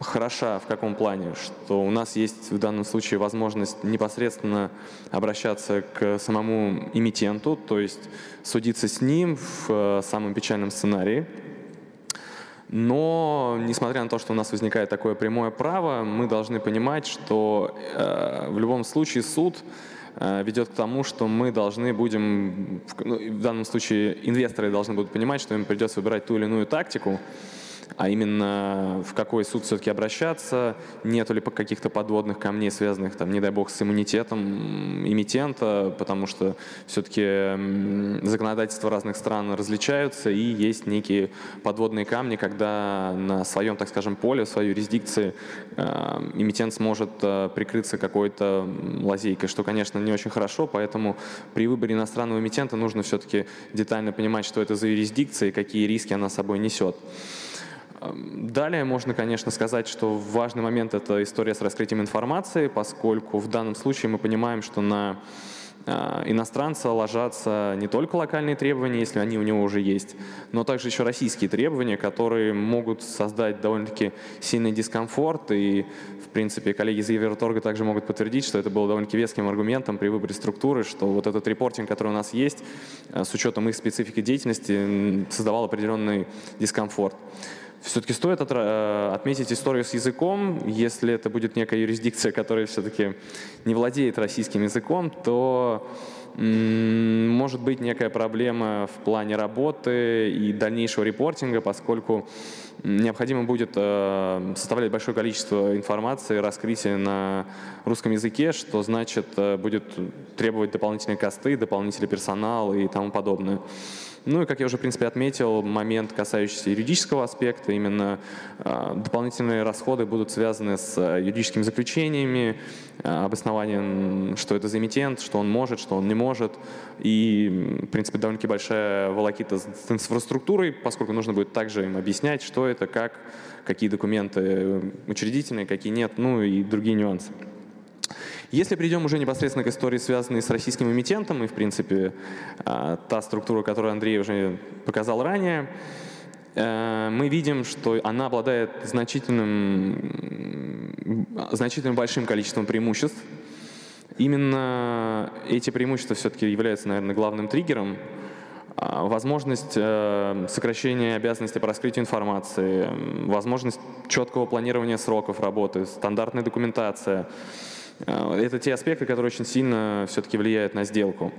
хороша в каком плане, что у нас есть в данном случае возможность непосредственно обращаться к самому эмитенту, то есть судиться с ним в э, самом печальном сценарии. Но, несмотря на то, что у нас возникает такое прямое право, мы должны понимать, что э, в любом случае суд э, ведет к тому, что мы должны будем, ну, в данном случае инвесторы должны будут понимать, что им придется выбирать ту или иную тактику, а именно в какой суд все-таки обращаться, нету ли каких-то подводных камней, связанных, там, не дай бог, с иммунитетом эмитента, потому что все-таки законодательства разных стран различаются, и есть некие подводные камни, когда на своем, так скажем, поле, в своей юрисдикции эмитент сможет э, прикрыться какой-то лазейкой, что, конечно, не очень хорошо, поэтому при выборе иностранного эмитента нужно все-таки детально понимать, что это за юрисдикция и какие риски она собой несет. Далее можно, конечно, сказать, что важный момент – это история с раскрытием информации, поскольку в данном случае мы понимаем, что на а, иностранца ложатся не только локальные требования, если они у него уже есть, но также еще российские требования, которые могут создать довольно-таки сильный дискомфорт. И, в принципе, коллеги из Евроторга также могут подтвердить, что это было довольно-таки веским аргументом при выборе структуры, что вот этот репортинг, который у нас есть, а, с учетом их специфики деятельности, создавал определенный дискомфорт. Все-таки стоит э, отметить историю с языком. Если это будет некая юрисдикция, которая все-таки не владеет российским языком, то может быть некая проблема в плане работы и дальнейшего репортинга, поскольку необходимо будет э, составлять большое количество информации, раскрытия на русском языке, что значит э, будет требовать дополнительные косты, дополнительный персонал и тому подобное. Ну и, как я уже, в принципе, отметил, момент, касающийся юридического аспекта, именно э, дополнительные расходы будут связаны с э, юридическими заключениями, э, обоснованием, что это за эмитент, что он может, что он не может. И, в принципе, довольно-таки большая волокита с инфраструктурой, поскольку нужно будет также им объяснять, что это, как, какие документы учредительные, какие нет, ну и другие нюансы. Если придем уже непосредственно к истории, связанной с российским эмитентом, и, в принципе, а, та структура, которую Андрей уже показал ранее, э, мы видим, что она обладает значительным, значительным большим количеством преимуществ. Именно эти преимущества все-таки являются, наверное, главным триггером. А, возможность э, сокращения обязанностей по раскрытию информации, возможность четкого планирования сроков работы, стандартная документация – это те аспекты, которые очень сильно все-таки влияют на сделку.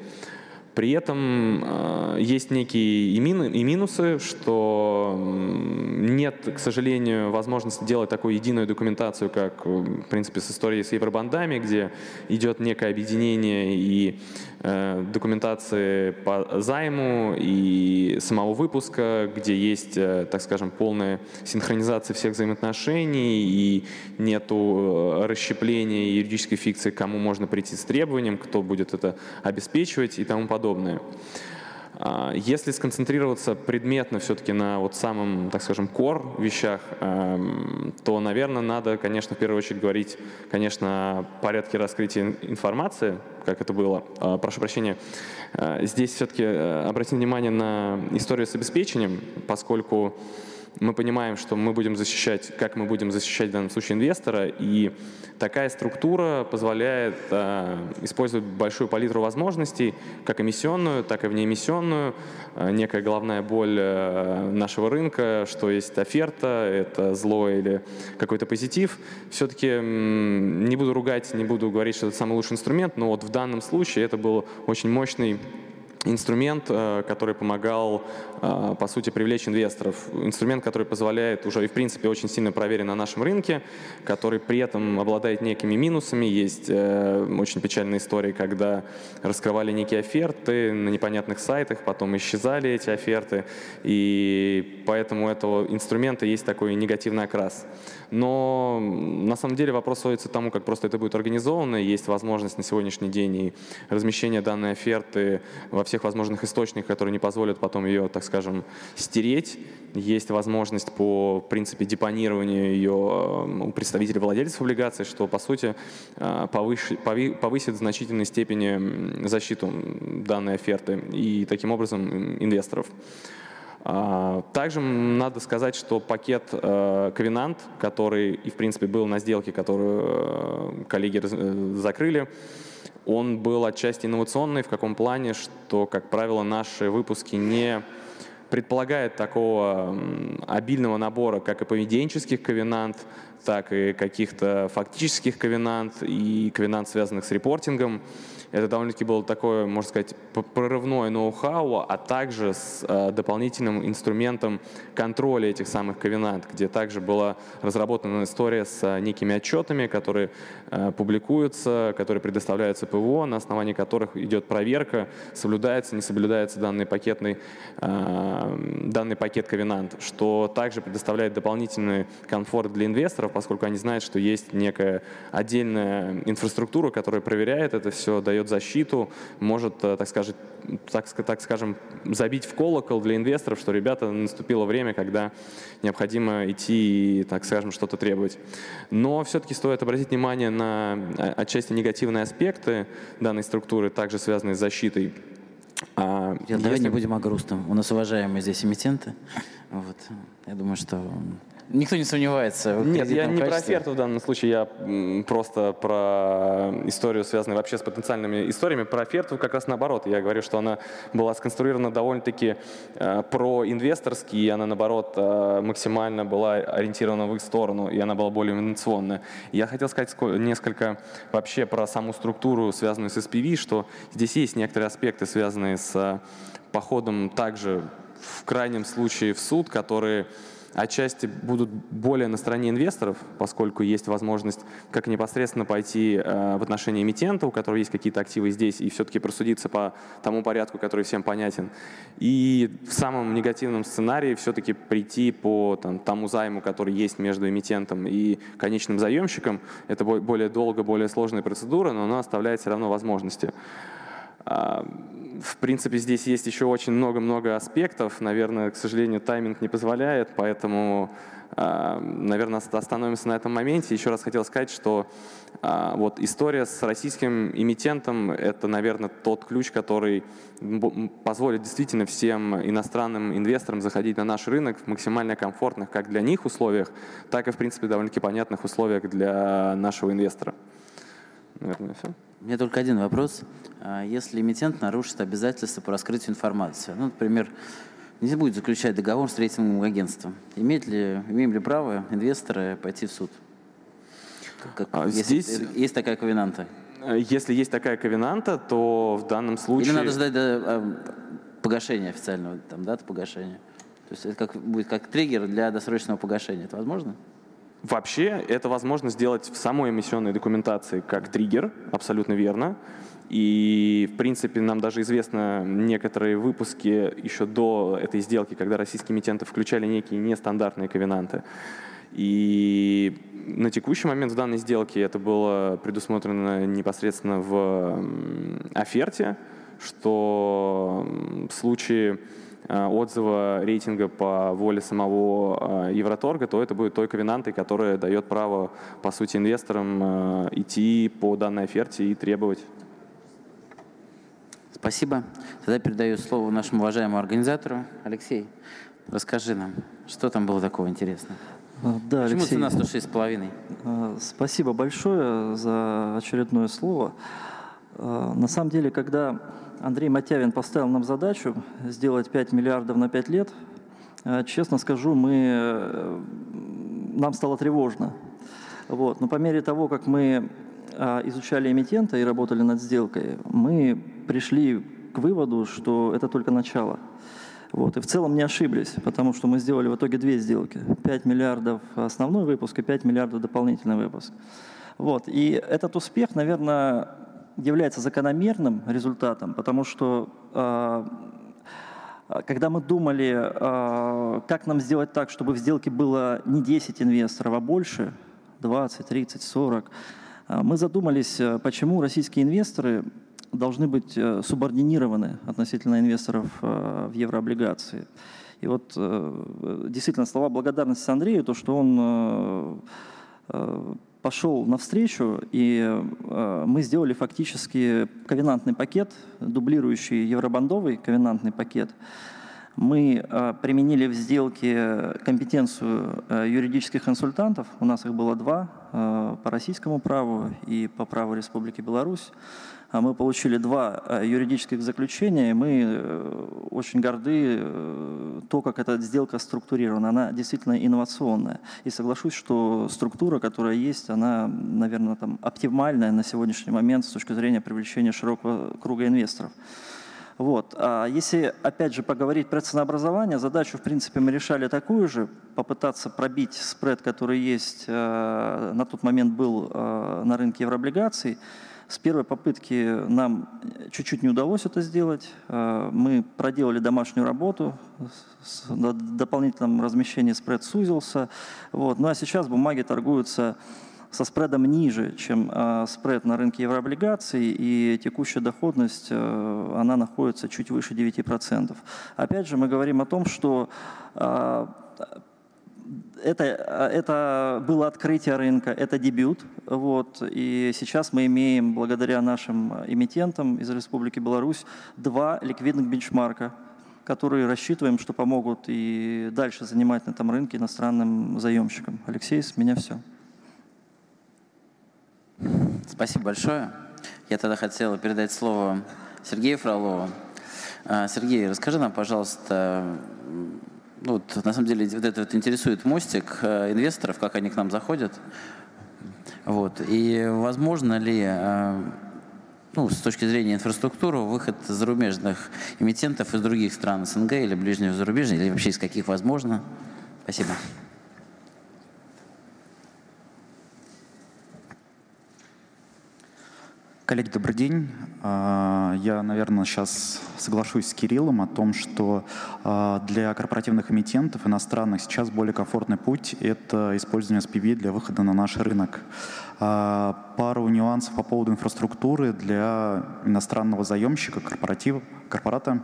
При этом э, есть некие и, мин, и минусы, что нет, к сожалению, возможности делать такую единую документацию, как, в принципе, с историей с евробандами, где идет некое объединение и документации по займу и самого выпуска, где есть, э, так скажем, полная синхронизация всех взаимоотношений и нету э, расщепления юридической фикции, кому можно прийти с требованием, кто будет это обеспечивать и тому подобное. А, если сконцентрироваться предметно все-таки на вот самом, так скажем, core вещах, эм, то, наверное, надо, конечно, в первую очередь говорить, конечно, о порядке раскрытия информации, как это было. А, прошу прощения. А, здесь все-таки э, обратим внимание на историю с обеспечением, поскольку мы понимаем, что мы будем защищать, как мы будем защищать в данном случае инвестора, и такая структура позволяет э, использовать большую палитру возможностей, как эмиссионную, так и внеэмиссионную. Э, некая головная боль э, нашего рынка, что есть оферта, это зло или какой-то позитив. Все-таки э, не буду ругать, не буду говорить, что это самый лучший инструмент, но вот в данном случае это был очень мощный инструмент, э, который помогал, э, по сути, привлечь инвесторов. Инструмент, который позволяет уже и, в принципе, очень сильно проверен на нашем рынке, который при этом обладает некими минусами. Есть э, очень печальные истории, когда раскрывали некие оферты на непонятных сайтах, потом исчезали эти оферты, и поэтому у этого инструмента есть такой негативный окрас. Но на самом деле вопрос сводится к тому, как просто это будет организовано. Есть возможность на сегодняшний день и размещения данной оферты во всех возможных источниках, которые не позволят потом ее, так скажем, стереть. Есть возможность по принципе депонирования ее у представителей владельцев облигаций, что по сути э, повысит, повысит в значительной степени защиту данной оферты и таким образом инвесторов. А, также надо сказать, что пакет э, Ковенант, который и в принципе был на сделке, которую коллеги закрыли, он был отчасти инновационный в каком плане, что, как правило, наши выпуски не предполагают такого обильного набора как и поведенческих ковенант, так и каких-то фактических ковенант и ковенант, связанных с репортингом. Это довольно-таки было такое, можно сказать, прорывное ноу-хау, а также с э, дополнительным инструментом контроля этих самых ковенант, где также была разработана история с э, некими отчетами, которые э, публикуются, которые предоставляются ПВО, на основании которых идет проверка, соблюдается, не соблюдается данный, пакетный, данный пакет ковенант, что также предоставляет дополнительный комфорт для инвесторов, поскольку они знают, что есть некая отдельная инфраструктура, которая проверяет это все, дает дает защиту, может, э, так, скажем, так, так скажем, забить в колокол для инвесторов, что, ребята, наступило время, когда необходимо идти и, так скажем, что-то требовать. Но все-таки стоит обратить внимание на а, отчасти негативные аспекты данной структуры, также связанные с защитой. А, Давай если... не будем о грустном. У нас уважаемые здесь эмитенты. Вот. Я думаю, что Никто не сомневается. В Нет, я не качестве. про оферту в данном случае, я просто про историю, связанную вообще с потенциальными историями. Про оферту как раз наоборот. Я говорю, что она была сконструирована довольно-таки э, проинвесторски, и она, наоборот, э, максимально была ориентирована в их сторону, и она была более инновационная. Я хотел сказать несколько вообще про саму структуру, связанную с SPV, что здесь есть некоторые аспекты, связанные с э, походом также в крайнем случае в суд, которые отчасти будут более на стороне инвесторов, поскольку есть возможность как непосредственно пойти э, в отношении эмитента, у которого есть какие-то активы здесь, и все-таки просудиться по тому порядку, который всем понятен. И в самом негативном сценарии все-таки прийти по там, тому займу, который есть между эмитентом и конечным заемщиком. Это более долго, более сложная процедура, но она оставляет все равно возможности. А, в принципе, здесь есть еще очень много-много аспектов. Наверное, к сожалению, тайминг не позволяет, поэтому, а, наверное, остановимся на этом моменте. Еще раз хотел сказать, что а, вот история с российским эмитентом – это, наверное, тот ключ, который позволит действительно всем иностранным инвесторам заходить на наш рынок в максимально комфортных как для них условиях, так и, в принципе, довольно-таки понятных условиях для нашего инвестора. Наверное, все. У меня только один вопрос. А если эмитент нарушит обязательства по раскрытию информации, ну, например, не будет заключать договор с рейтинговым агентством, имеет ли, имеем ли право инвесторы пойти в суд? Как, а если, здесь... Есть такая ковенанта? Если есть такая ковенанта, то в данном случае... Или надо ждать до а, погашения официального, там, дата погашения? То есть это как, будет как триггер для досрочного погашения. Это возможно? Вообще, это возможно сделать в самой эмиссионной документации как триггер, абсолютно верно. И, в принципе, нам даже известно некоторые выпуски еще до этой сделки, когда российские эмитенты включали некие нестандартные ковенанты. И на текущий момент в данной сделке это было предусмотрено непосредственно в оферте, что в случае отзыва рейтинга по воле самого э, Евроторга, то это будет той ковенантой, которая дает право, по сути, инвесторам э, идти по данной оферте и требовать. Спасибо. Тогда передаю слово нашему уважаемому организатору. Алексей, расскажи нам, что там было такого интересного? Да, Почему Алексей, цена 106,5? Спасибо большое за очередное слово. На самом деле, когда Андрей Матявин поставил нам задачу сделать 5 миллиардов на 5 лет. Э, честно скажу, мы, э, нам стало тревожно. Вот. Но по мере того, как мы э, изучали эмитента и работали над сделкой, мы пришли к выводу, что это только начало. Вот. И в целом не ошиблись, потому что мы сделали в итоге две сделки. 5 миллиардов основной выпуск и 5 миллиардов дополнительный выпуск. Вот. И этот успех, наверное, является закономерным результатом, потому что а, когда мы думали, а, как нам сделать так, чтобы в сделке было не 10 инвесторов, а больше, 20, 30, 40, мы задумались, почему российские инвесторы должны быть э, субординированы относительно инвесторов э, в еврооблигации. И вот э, действительно слова благодарности Андрею, то, что он пошел навстречу, и э, мы сделали фактически ковенантный пакет, дублирующий евробандовый ковенантный пакет. Мы э, применили в сделке компетенцию э, юридических консультантов, у нас их было два, э, по российскому праву и по праву Республики Беларусь. А мы получили два э, юридических заключения, и мы э, очень горды э, то, как эта сделка структурирована. Она действительно инновационная. И соглашусь, что структура, которая есть, она, наверное, там, оптимальная на сегодняшний момент с точки зрения привлечения широкого круга инвесторов. Вот. А если, опять же, поговорить про ценообразование, задачу, в принципе, мы решали такую же, попытаться пробить спред, который есть, на тот момент был на рынке еврооблигаций, с первой попытки нам чуть-чуть не удалось это сделать. Э, мы проделали домашнюю работу, с дополнительным размещением спред сузился. Вот. Ну а сейчас бумаги торгуются со спредом ниже, чем э, спред на рынке еврооблигаций, и текущая доходность, э, она находится чуть выше 9%. Опять же, мы говорим о том, что это, это было открытие рынка, это дебют. Вот, и сейчас мы имеем, благодаря нашим эмитентам из Республики Беларусь, два ликвидных бенчмарка, которые рассчитываем, что помогут и дальше занимать на этом рынке иностранным заемщикам. Алексей, с меня все. Спасибо большое. Я тогда хотел передать слово Сергею Фролову. А, Сергей, расскажи нам, пожалуйста, ну, вот, на самом деле вот это вот интересует мостик э, инвесторов, как они к нам заходят. Вот. И возможно ли э, ну, с точки зрения инфраструктуры, выход зарубежных эмитентов из других стран СНГ или ближнего зарубежья, или вообще из каких возможно? Спасибо. Коллеги, добрый день. А, я, наверное, сейчас соглашусь с Кириллом о том, что а, для корпоративных эмитентов иностранных сейчас более комфортный путь – это использование SPV для выхода на наш рынок. А, пару нюансов по поводу инфраструктуры для иностранного заемщика, корпоратива, корпората.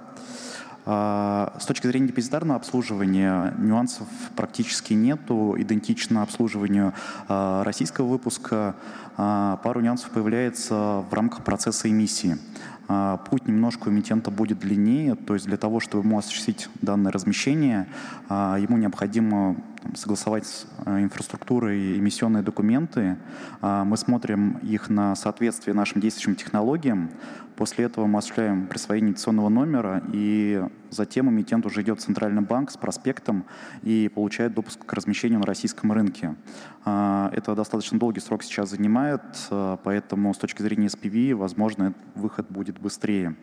С точки зрения депозитарного обслуживания нюансов практически нету, идентично обслуживанию российского выпуска. Пару нюансов появляется в рамках процесса эмиссии. А, путь немножко у эмитента будет длиннее, то есть для того, чтобы ему осуществить данное размещение, а, ему необходимо согласовать с инфраструктурой эмиссионные документы. А, мы смотрим их на соответствие нашим действующим технологиям. После этого мы осуществляем присвоение инвестиционного номера, и затем эмитент уже идет в Центральный банк с проспектом и получает допуск к размещению на российском рынке. Это достаточно долгий срок сейчас занимает, поэтому с точки зрения SPV, возможно, выход будет быстрее.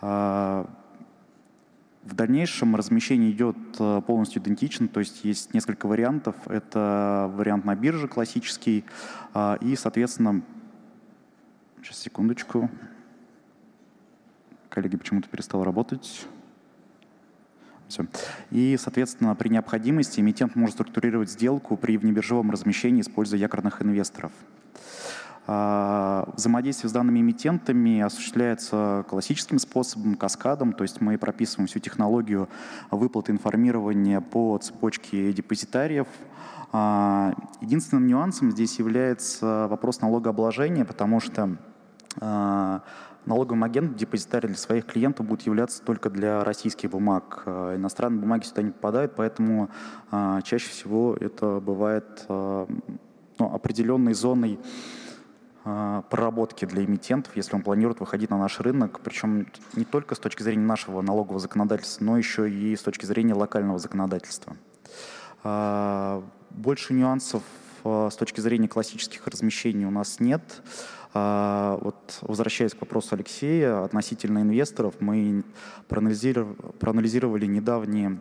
В дальнейшем размещение идет полностью идентично, то есть есть несколько вариантов. Это вариант на бирже классический, а, и, соответственно, сейчас секундочку, коллеги почему-то перестал работать. Все. И, соответственно, при необходимости эмитент может структурировать сделку при внебиржевом размещении, используя якорных инвесторов. А, взаимодействие с данными эмитентами осуществляется классическим способом, каскадом, то есть мы прописываем всю технологию выплаты информирования по цепочке депозитариев. А, единственным нюансом здесь является вопрос налогообложения, потому что а, налоговым агентом депозитарий для своих клиентов будет являться только для российских бумаг. Иностранные бумаги сюда не попадают, поэтому чаще всего это бывает ну, определенной зоной а, проработки для эмитентов, если он планирует выходить на наш рынок, причем не только с точки зрения нашего налогового законодательства, но еще и с точки зрения локального законодательства. А, больше нюансов а, с точки зрения классических размещений у нас нет. Вот, возвращаясь к вопросу Алексея относительно инвесторов, мы проанализировали, проанализировали недавние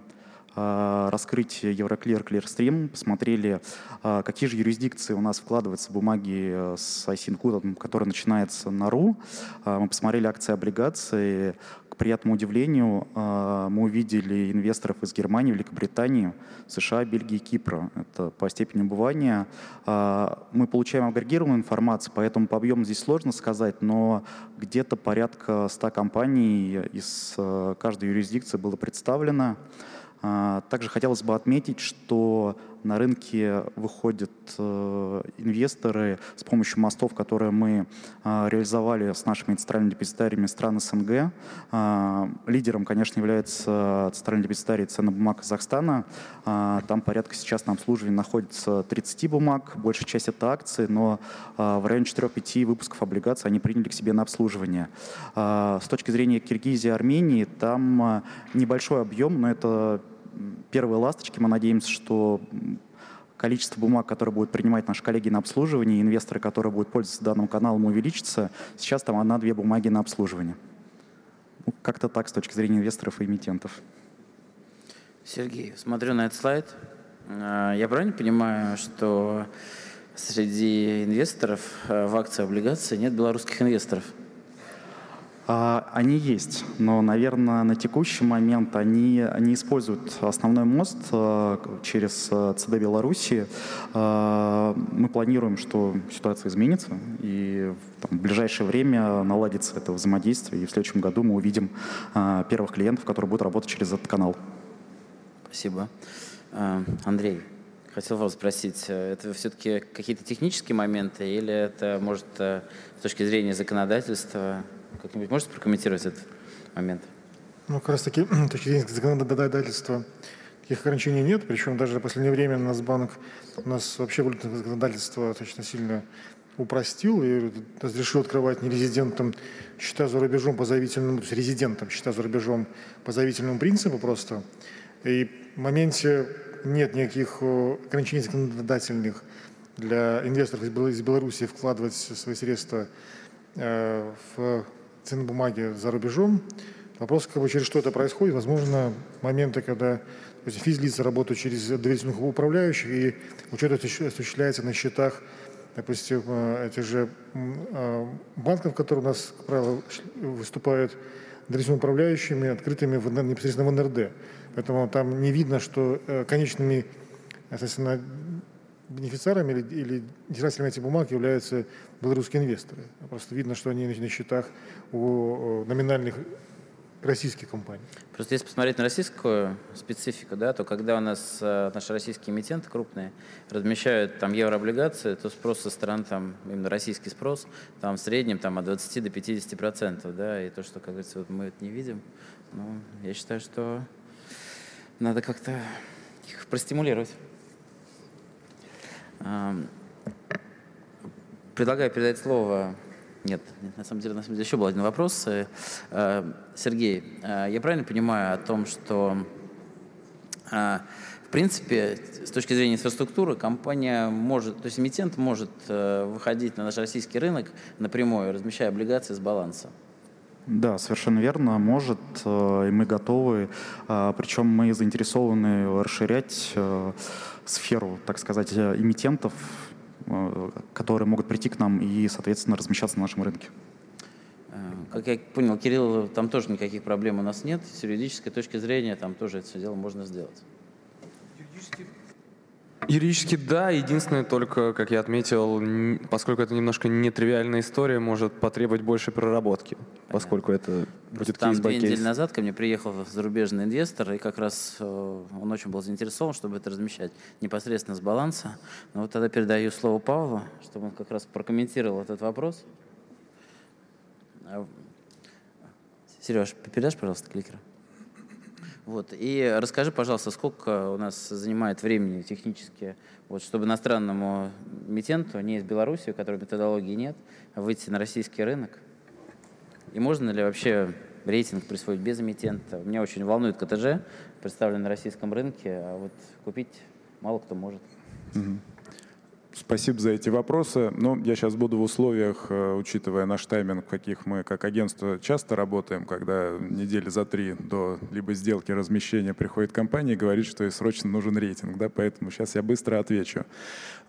а, раскрытие Euroclear Clearstream, посмотрели, а, какие же юрисдикции у нас вкладываются в бумаги э, с ISIN-кодом, который начинается на РУ. Мы посмотрели акции, облигации. К приятному удивлению, мы увидели инвесторов из Германии, Великобритании, США, Бельгии, Кипра. Это по степени убывания. Мы получаем агрегированную информацию, поэтому по объему здесь сложно сказать, но где-то порядка 100 компаний из э, каждой юрисдикции было представлено. А, также хотелось бы отметить, что на рынке выходят э, инвесторы с помощью мостов, которые мы а, реализовали с нашими центральными депозитариями стран СНГ. А, лидером, конечно, является центральный депозитарий ценных бумаг Казахстана. Там порядка сейчас на обслуживании находится 30 бумаг, большая часть это акции, но в районе 4-5 выпусков облигаций они приняли к себе на обслуживание. С точки зрения Киргизии и Армении, там небольшой объем, но это первые ласточки. Мы надеемся, что количество бумаг, которые будут принимать наши коллеги на обслуживание, инвесторы, которые будут пользоваться данным каналом, увеличится. Сейчас там одна-две бумаги на обслуживание. Ну, как-то так с точки зрения инвесторов и эмитентов. Сергей, смотрю на этот слайд. А, я правильно понимаю, что среди инвесторов а, в акции облигации нет белорусских инвесторов? А, они есть, но, наверное, на текущий момент они, они используют основной мост э, через э, ЦД Беларуси. Э, мы планируем, что ситуация изменится, и в ближайшее время наладится это взаимодействие, и в следующем году мы увидим первых клиентов, которые будут работать через этот канал. Спасибо. Андрей, хотел вас спросить, это все-таки какие-то технические моменты или это, может, с точки зрения законодательства как-нибудь можете прокомментировать этот момент? Ну, как раз таки, точки зрения законодательства, таких ограничений нет. Причем даже в последнее время у нас банк, у нас вообще валютное законодательство достаточно сильно упростил и разрешил открывать нерезидентам счета за рубежом по заявительному, резидентам счета за рубежом по заявительному принципу просто. И в моменте нет никаких э, ограничений законодательных для инвесторов из Беларуси вкладывать свои средства э, в ценные бумаги за рубежом. Вопрос, как бы, через что это происходит. Возможно, моменты, когда есть, физлица работают через доверительных управляющих, и учет осуществляется на счетах, допустим, э, этих же банков, которые у нас, как правило, выступают доверительными управляющими, открытыми в, непосредственно в НРД. Поэтому там не видно, что э, конечными соответственно, бенефициарами или, или держателями этих бумаг являются белорусские инвесторы. Просто видно, что они на счетах у номинальных российских компаний. Просто если посмотреть на российскую специфику, да, то когда у нас э, наши российские эмитенты крупные размещают там еврооблигации, то спрос со стороны, там, именно российский спрос, там в среднем там, от 20 до 50 процентов, да, и то, что, как говорится, вот мы это не видим, ну, я считаю, что надо как-то их простимулировать. Предлагаю передать слово... Нет, нет, на самом деле, на самом деле еще был один вопрос. Э, э, Сергей, э, я правильно понимаю о том, что в принципе, с точки зрения инфраструктуры, компания может, то есть эмитент может выходить на наш российский рынок напрямую, размещая облигации с баланса? Да, совершенно верно, может, и мы готовы. Причем мы заинтересованы расширять сферу, так сказать, эмитентов, э, которые могут прийти к нам и, соответственно, размещаться на нашем рынке. Э, как я понял, Кирилл, там тоже никаких проблем у нас нет. С юридической точки зрения там тоже это все дело можно сделать. Юридически да, единственное только, как я отметил, поскольку это немножко нетривиальная история, может потребовать больше проработки, поскольку это будет Там две недели назад ко мне приехал зарубежный инвестор, и как раз э, он очень был заинтересован, чтобы это размещать непосредственно с баланса. Но вот тогда передаю слово Павлу, чтобы он как раз прокомментировал этот вопрос. А, Сереж, передашь, пожалуйста, кликер. Вот. И расскажи, пожалуйста, сколько у нас занимает времени технически, вот, чтобы иностранному эмитенту, не из Беларуси, у которой методологии нет, выйти на российский рынок? И можно ли вообще рейтинг присвоить без эмитента? Меня очень волнует КТЖ, представленный на российском рынке, а вот купить мало кто может. Угу. Спасибо за эти вопросы. Ну, я сейчас буду в условиях, э, учитывая наш тайминг, в каких мы как агентство часто работаем, когда недели за три до либо сделки размещения приходит компания и говорит, что ей срочно нужен рейтинг, да, поэтому сейчас я быстро отвечу.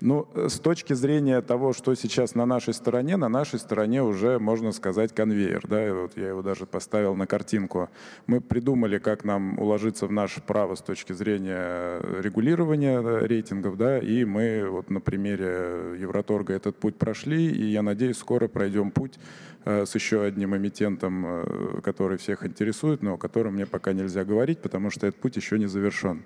Ну, э, с точки зрения того, что сейчас на нашей стороне, на нашей стороне уже, можно сказать, конвейер, да, вот я его даже поставил на картинку. Мы придумали, как нам уложиться в наше право с точки зрения регулирования э, рейтингов, да, и мы вот на примере Евроторга этот путь прошли, и я надеюсь, скоро пройдем путь э, с еще одним эмитентом, э, который всех интересует, но о котором мне пока нельзя говорить, потому что этот путь еще не завершен.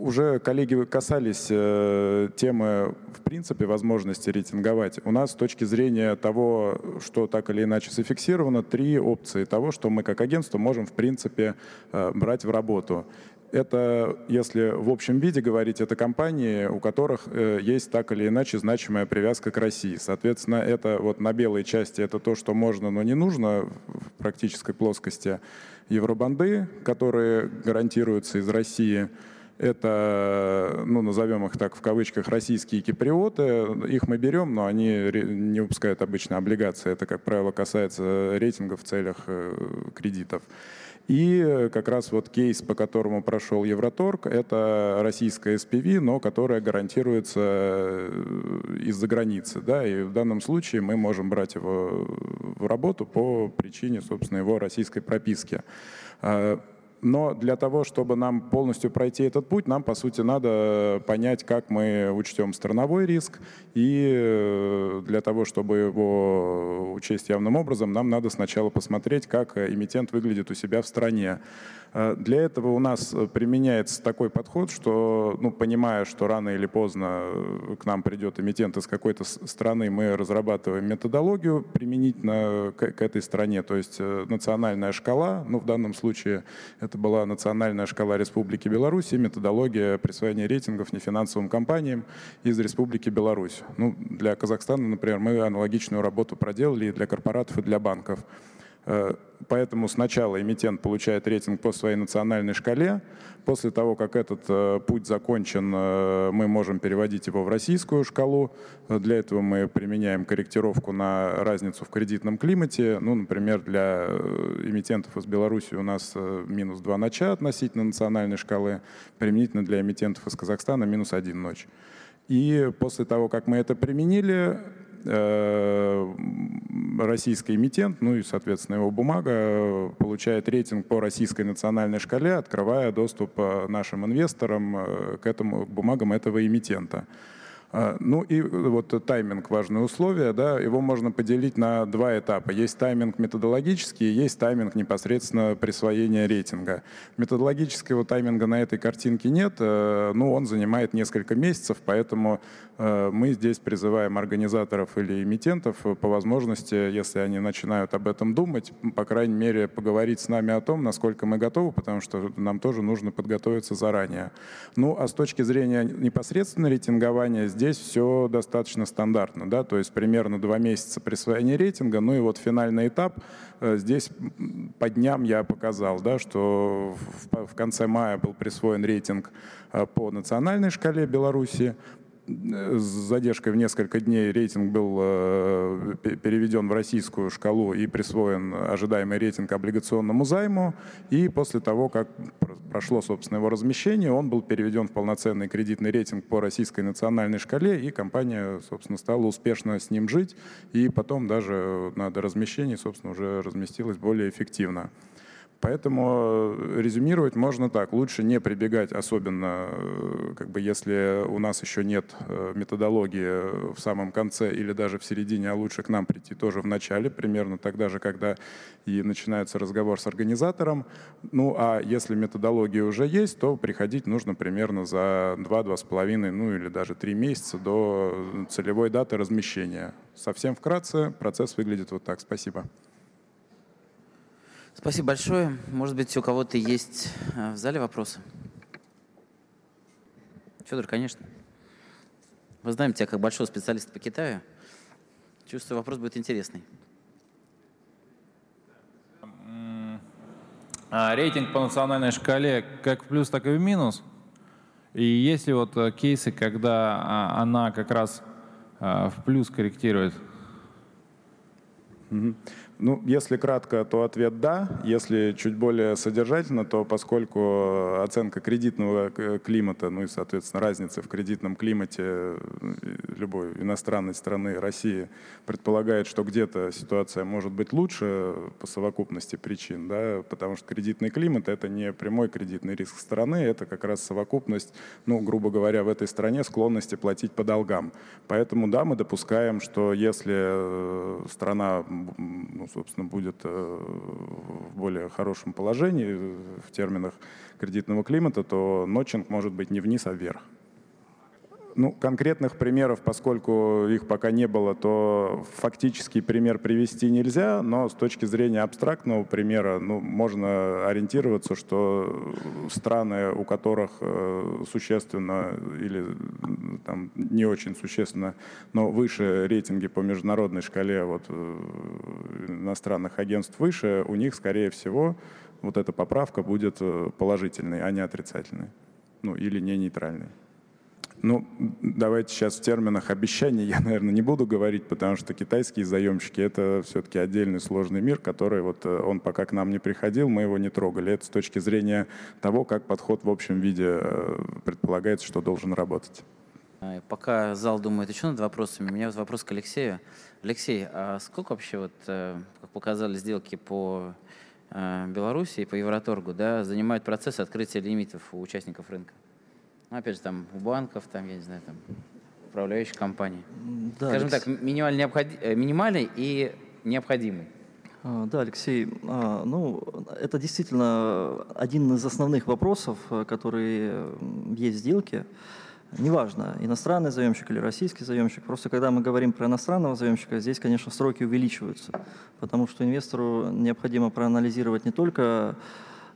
Э, уже коллеги касались темы, в принципе, возможности рейтинговать. У нас с точки зрения того, что так или иначе зафиксировано, три опции того, что мы как агентство можем, в принципе, брать в работу это, если в общем виде говорить, это компании, у которых э, есть так или иначе значимая привязка к России. Соответственно, это вот на белой части это то, что можно, но не нужно в практической плоскости. Евробанды, которые гарантируются из России, это, ну, назовем их так в кавычках, российские киприоты. Их мы берем, но они не выпускают обычно облигации. Это, как правило, касается рейтинга в целях э, кредитов. И как раз вот кейс, по которому прошел Евроторг, это российская SPV, но которая гарантируется э, из-за границы. Да? И в данном случае мы можем брать его в работу по причине, собственно, его российской прописки. Но для того, чтобы нам полностью пройти этот путь, нам, по сути, надо понять, как мы учтем страновой риск. И э, для того, чтобы его учесть явным образом, нам надо сначала посмотреть, как эмитент выглядит у себя в стране. Э, для этого у нас э, применяется такой подход, что, ну, понимая, что рано или поздно э, к нам придет эмитент из какой-то страны, мы разрабатываем методологию применительно к, к этой стране, то есть национальная шкала, ну, в данном случае это была национальная шкала Республики Беларусь и методология присвоения рейтингов нефинансовым компаниям из Республики Беларусь. Ну, для Казахстана, например, мы аналогичную работу проделали и для корпоратов, и для банков. Э, поэтому сначала эмитент получает рейтинг по своей национальной шкале. После того, как этот э, путь закончен, э, мы можем переводить его в российскую шкалу. Для этого мы применяем корректировку на разницу в кредитном климате. Ну, например, для эмитентов из Беларуси у нас минус 2 ноча относительно национальной шкалы, применительно для эмитентов из Казахстана минус 1 ночь. И после того, как мы это применили, российский эмитент, ну и, соответственно, его бумага э, получает рейтинг по российской национальной шкале, открывая доступ э, нашим инвесторам к этому к бумагам этого эмитента. А, ну и вот тайминг важное условие, да, его можно поделить на два этапа. Есть тайминг методологический, есть тайминг непосредственно присвоения рейтинга. Методологического тайминга на этой картинке нет, э, но он занимает несколько месяцев, поэтому э, мы здесь призываем организаторов или эмитентов по возможности, если они начинают об этом думать, по крайней мере, поговорить с нами о том, насколько мы готовы, потому что нам тоже нужно подготовиться заранее. Ну, а с точки зрения непосредственно рейтингования, здесь все достаточно стандартно, да, то есть примерно два месяца присвоения рейтинга, ну и вот финальный этап, э, здесь по дням я показал, да, что в конце мая был присвоен рейтинг э, по национальной шкале Беларуси, с задержкой в несколько дней рейтинг был э, переведен в российскую шкалу и присвоен ожидаемый рейтинг облигационному займу. И после того, как прошло, собственно, его размещение, он был переведен в полноценный кредитный рейтинг по российской национальной шкале, и компания, собственно, стала успешно с ним жить. И потом даже на размещении, собственно, уже разместилась более эффективно. Поэтому э, резюмировать можно так. Лучше не прибегать, особенно э, как бы, если у нас еще нет э, методологии в самом конце или даже в середине, а лучше к нам прийти тоже в начале, примерно тогда же, когда и начинается разговор с организатором. Ну а если методология уже есть, то приходить нужно примерно за 2-2,5, ну или даже 3 месяца до целевой даты размещения. Совсем вкратце процесс выглядит вот так. Спасибо. Спасибо большое. Может быть, у кого-то есть э, в зале вопросы? Федор, конечно. Мы знаем тебя как большого специалиста по Китаю. Чувствую, вопрос будет интересный. А рейтинг по национальной шкале как в плюс, так и в минус. И есть ли вот э, кейсы, когда а, она как раз э, в плюс корректирует? Ну, если кратко, то ответ «да». Если чуть более содержательно, то поскольку оценка кредитного климата, ну и, соответственно, разница в кредитном климате э, любой иностранной страны, России, предполагает, что где-то ситуация может быть лучше по совокупности причин, да, потому что кредитный климат — это не прямой кредитный риск страны, это как раз совокупность, ну, грубо говоря, в этой стране склонности платить по долгам. Поэтому, да, мы допускаем, что если э, страна ну, собственно, будет э, в более хорошем положении в терминах кредитного климата, то нотчинг может быть не вниз, а вверх. Ну, конкретных примеров, поскольку их пока не было, то фактический пример привести нельзя, но с точки зрения абстрактного примера ну, можно ориентироваться, что страны, у которых э, существенно или там, не очень существенно, но выше рейтинги по международной шкале вот, э, иностранных агентств выше, у них, скорее всего, вот эта поправка будет э, положительной, а не отрицательной. Ну, или не нейтральной. Ну, давайте сейчас в терминах обещаний я, наверное, не буду говорить, потому что китайские заемщики — это все-таки отдельный сложный мир, который вот э, он пока к нам не приходил, мы его не трогали. Это с точки зрения того, как подход в общем виде э, предполагается, что должен работать. А, пока зал думает еще над вопросами, у меня вот вопрос к Алексею. Алексей, а сколько вообще, вот, э, как показали сделки по Беларуси по Евроторгу, да, занимают процесс открытия лимитов у участников рынка. Ну, опять же, там у банков, там, я не знаю, там, управляющих компаний. Да, Скажем Алекс... так, минимальный, необход... Э, минимальный и необходимый. А, да, Алексей, а, ну, это действительно один из основных вопросов, э, которые есть в сделке. Неважно, иностранный заемщик или российский заемщик, просто когда мы говорим про иностранного заемщика, здесь, конечно, сроки увеличиваются, потому что инвестору необходимо проанализировать не только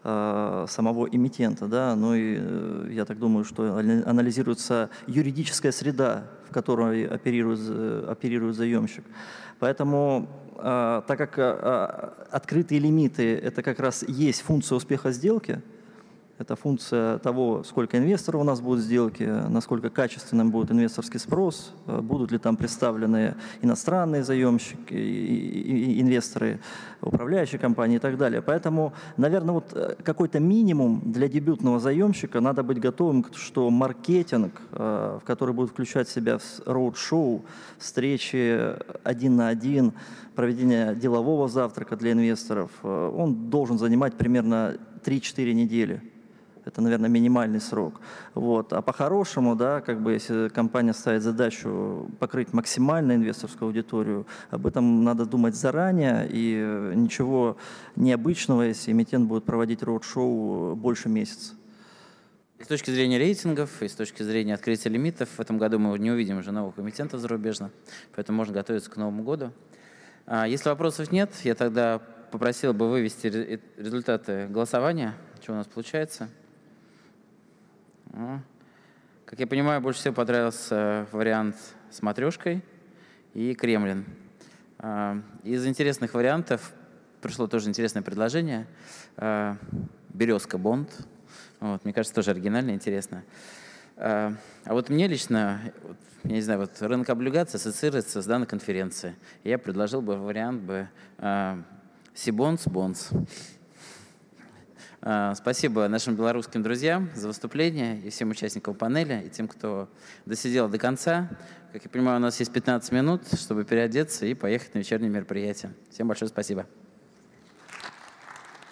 самого эмитента, да, но и, э, я так думаю, что анализируется юридическая среда, в которой оперирует, э, оперирует заемщик. Поэтому э, так как э, открытые лимиты – это как раз есть функция успеха сделки – это функция того, сколько инвесторов у нас будет в сделке, насколько качественным будет инвесторский спрос, э, будут ли там представлены иностранные заемщики, инвесторы, управляющие компании и так далее. Поэтому, наверное, вот э, какой-то минимум для дебютного заемщика надо быть готовым, что маркетинг, э, в который будет включать в себя роуд-шоу, встречи один на один, проведение делового завтрака для инвесторов, он должен занимать примерно 3-4 недели. Это, наверное, минимальный срок. Вот. А по-хорошему, да, как бы, если компания ставит задачу покрыть максимально инвесторскую аудиторию, об этом надо думать заранее, и ничего необычного, если эмитент будет проводить роуд-шоу больше месяца. С точки зрения рейтингов и с точки зрения открытия лимитов, в этом году мы не увидим уже новых эмитентов зарубежно, поэтому можно готовиться к Новому году. А если вопросов нет, я тогда попросил бы вывести результаты голосования, что у нас получается. Как я понимаю, больше всего понравился вариант с матрешкой и Кремлин. А, из интересных вариантов пришло тоже интересное предложение. А, Березка Бонд. Вот, мне кажется, тоже оригинально, интересно. А, а вот мне лично, я не знаю, вот рынок облигаций ассоциируется с данной конференцией. Я предложил бы вариант бы Сибонс Бонс. А, спасибо нашим белорусским друзьям за выступление и всем участникам панели, и тем, кто досидел до конца. Как я понимаю, у нас есть 15 минут, чтобы переодеться и поехать на вечернее мероприятие. Всем большое спасибо.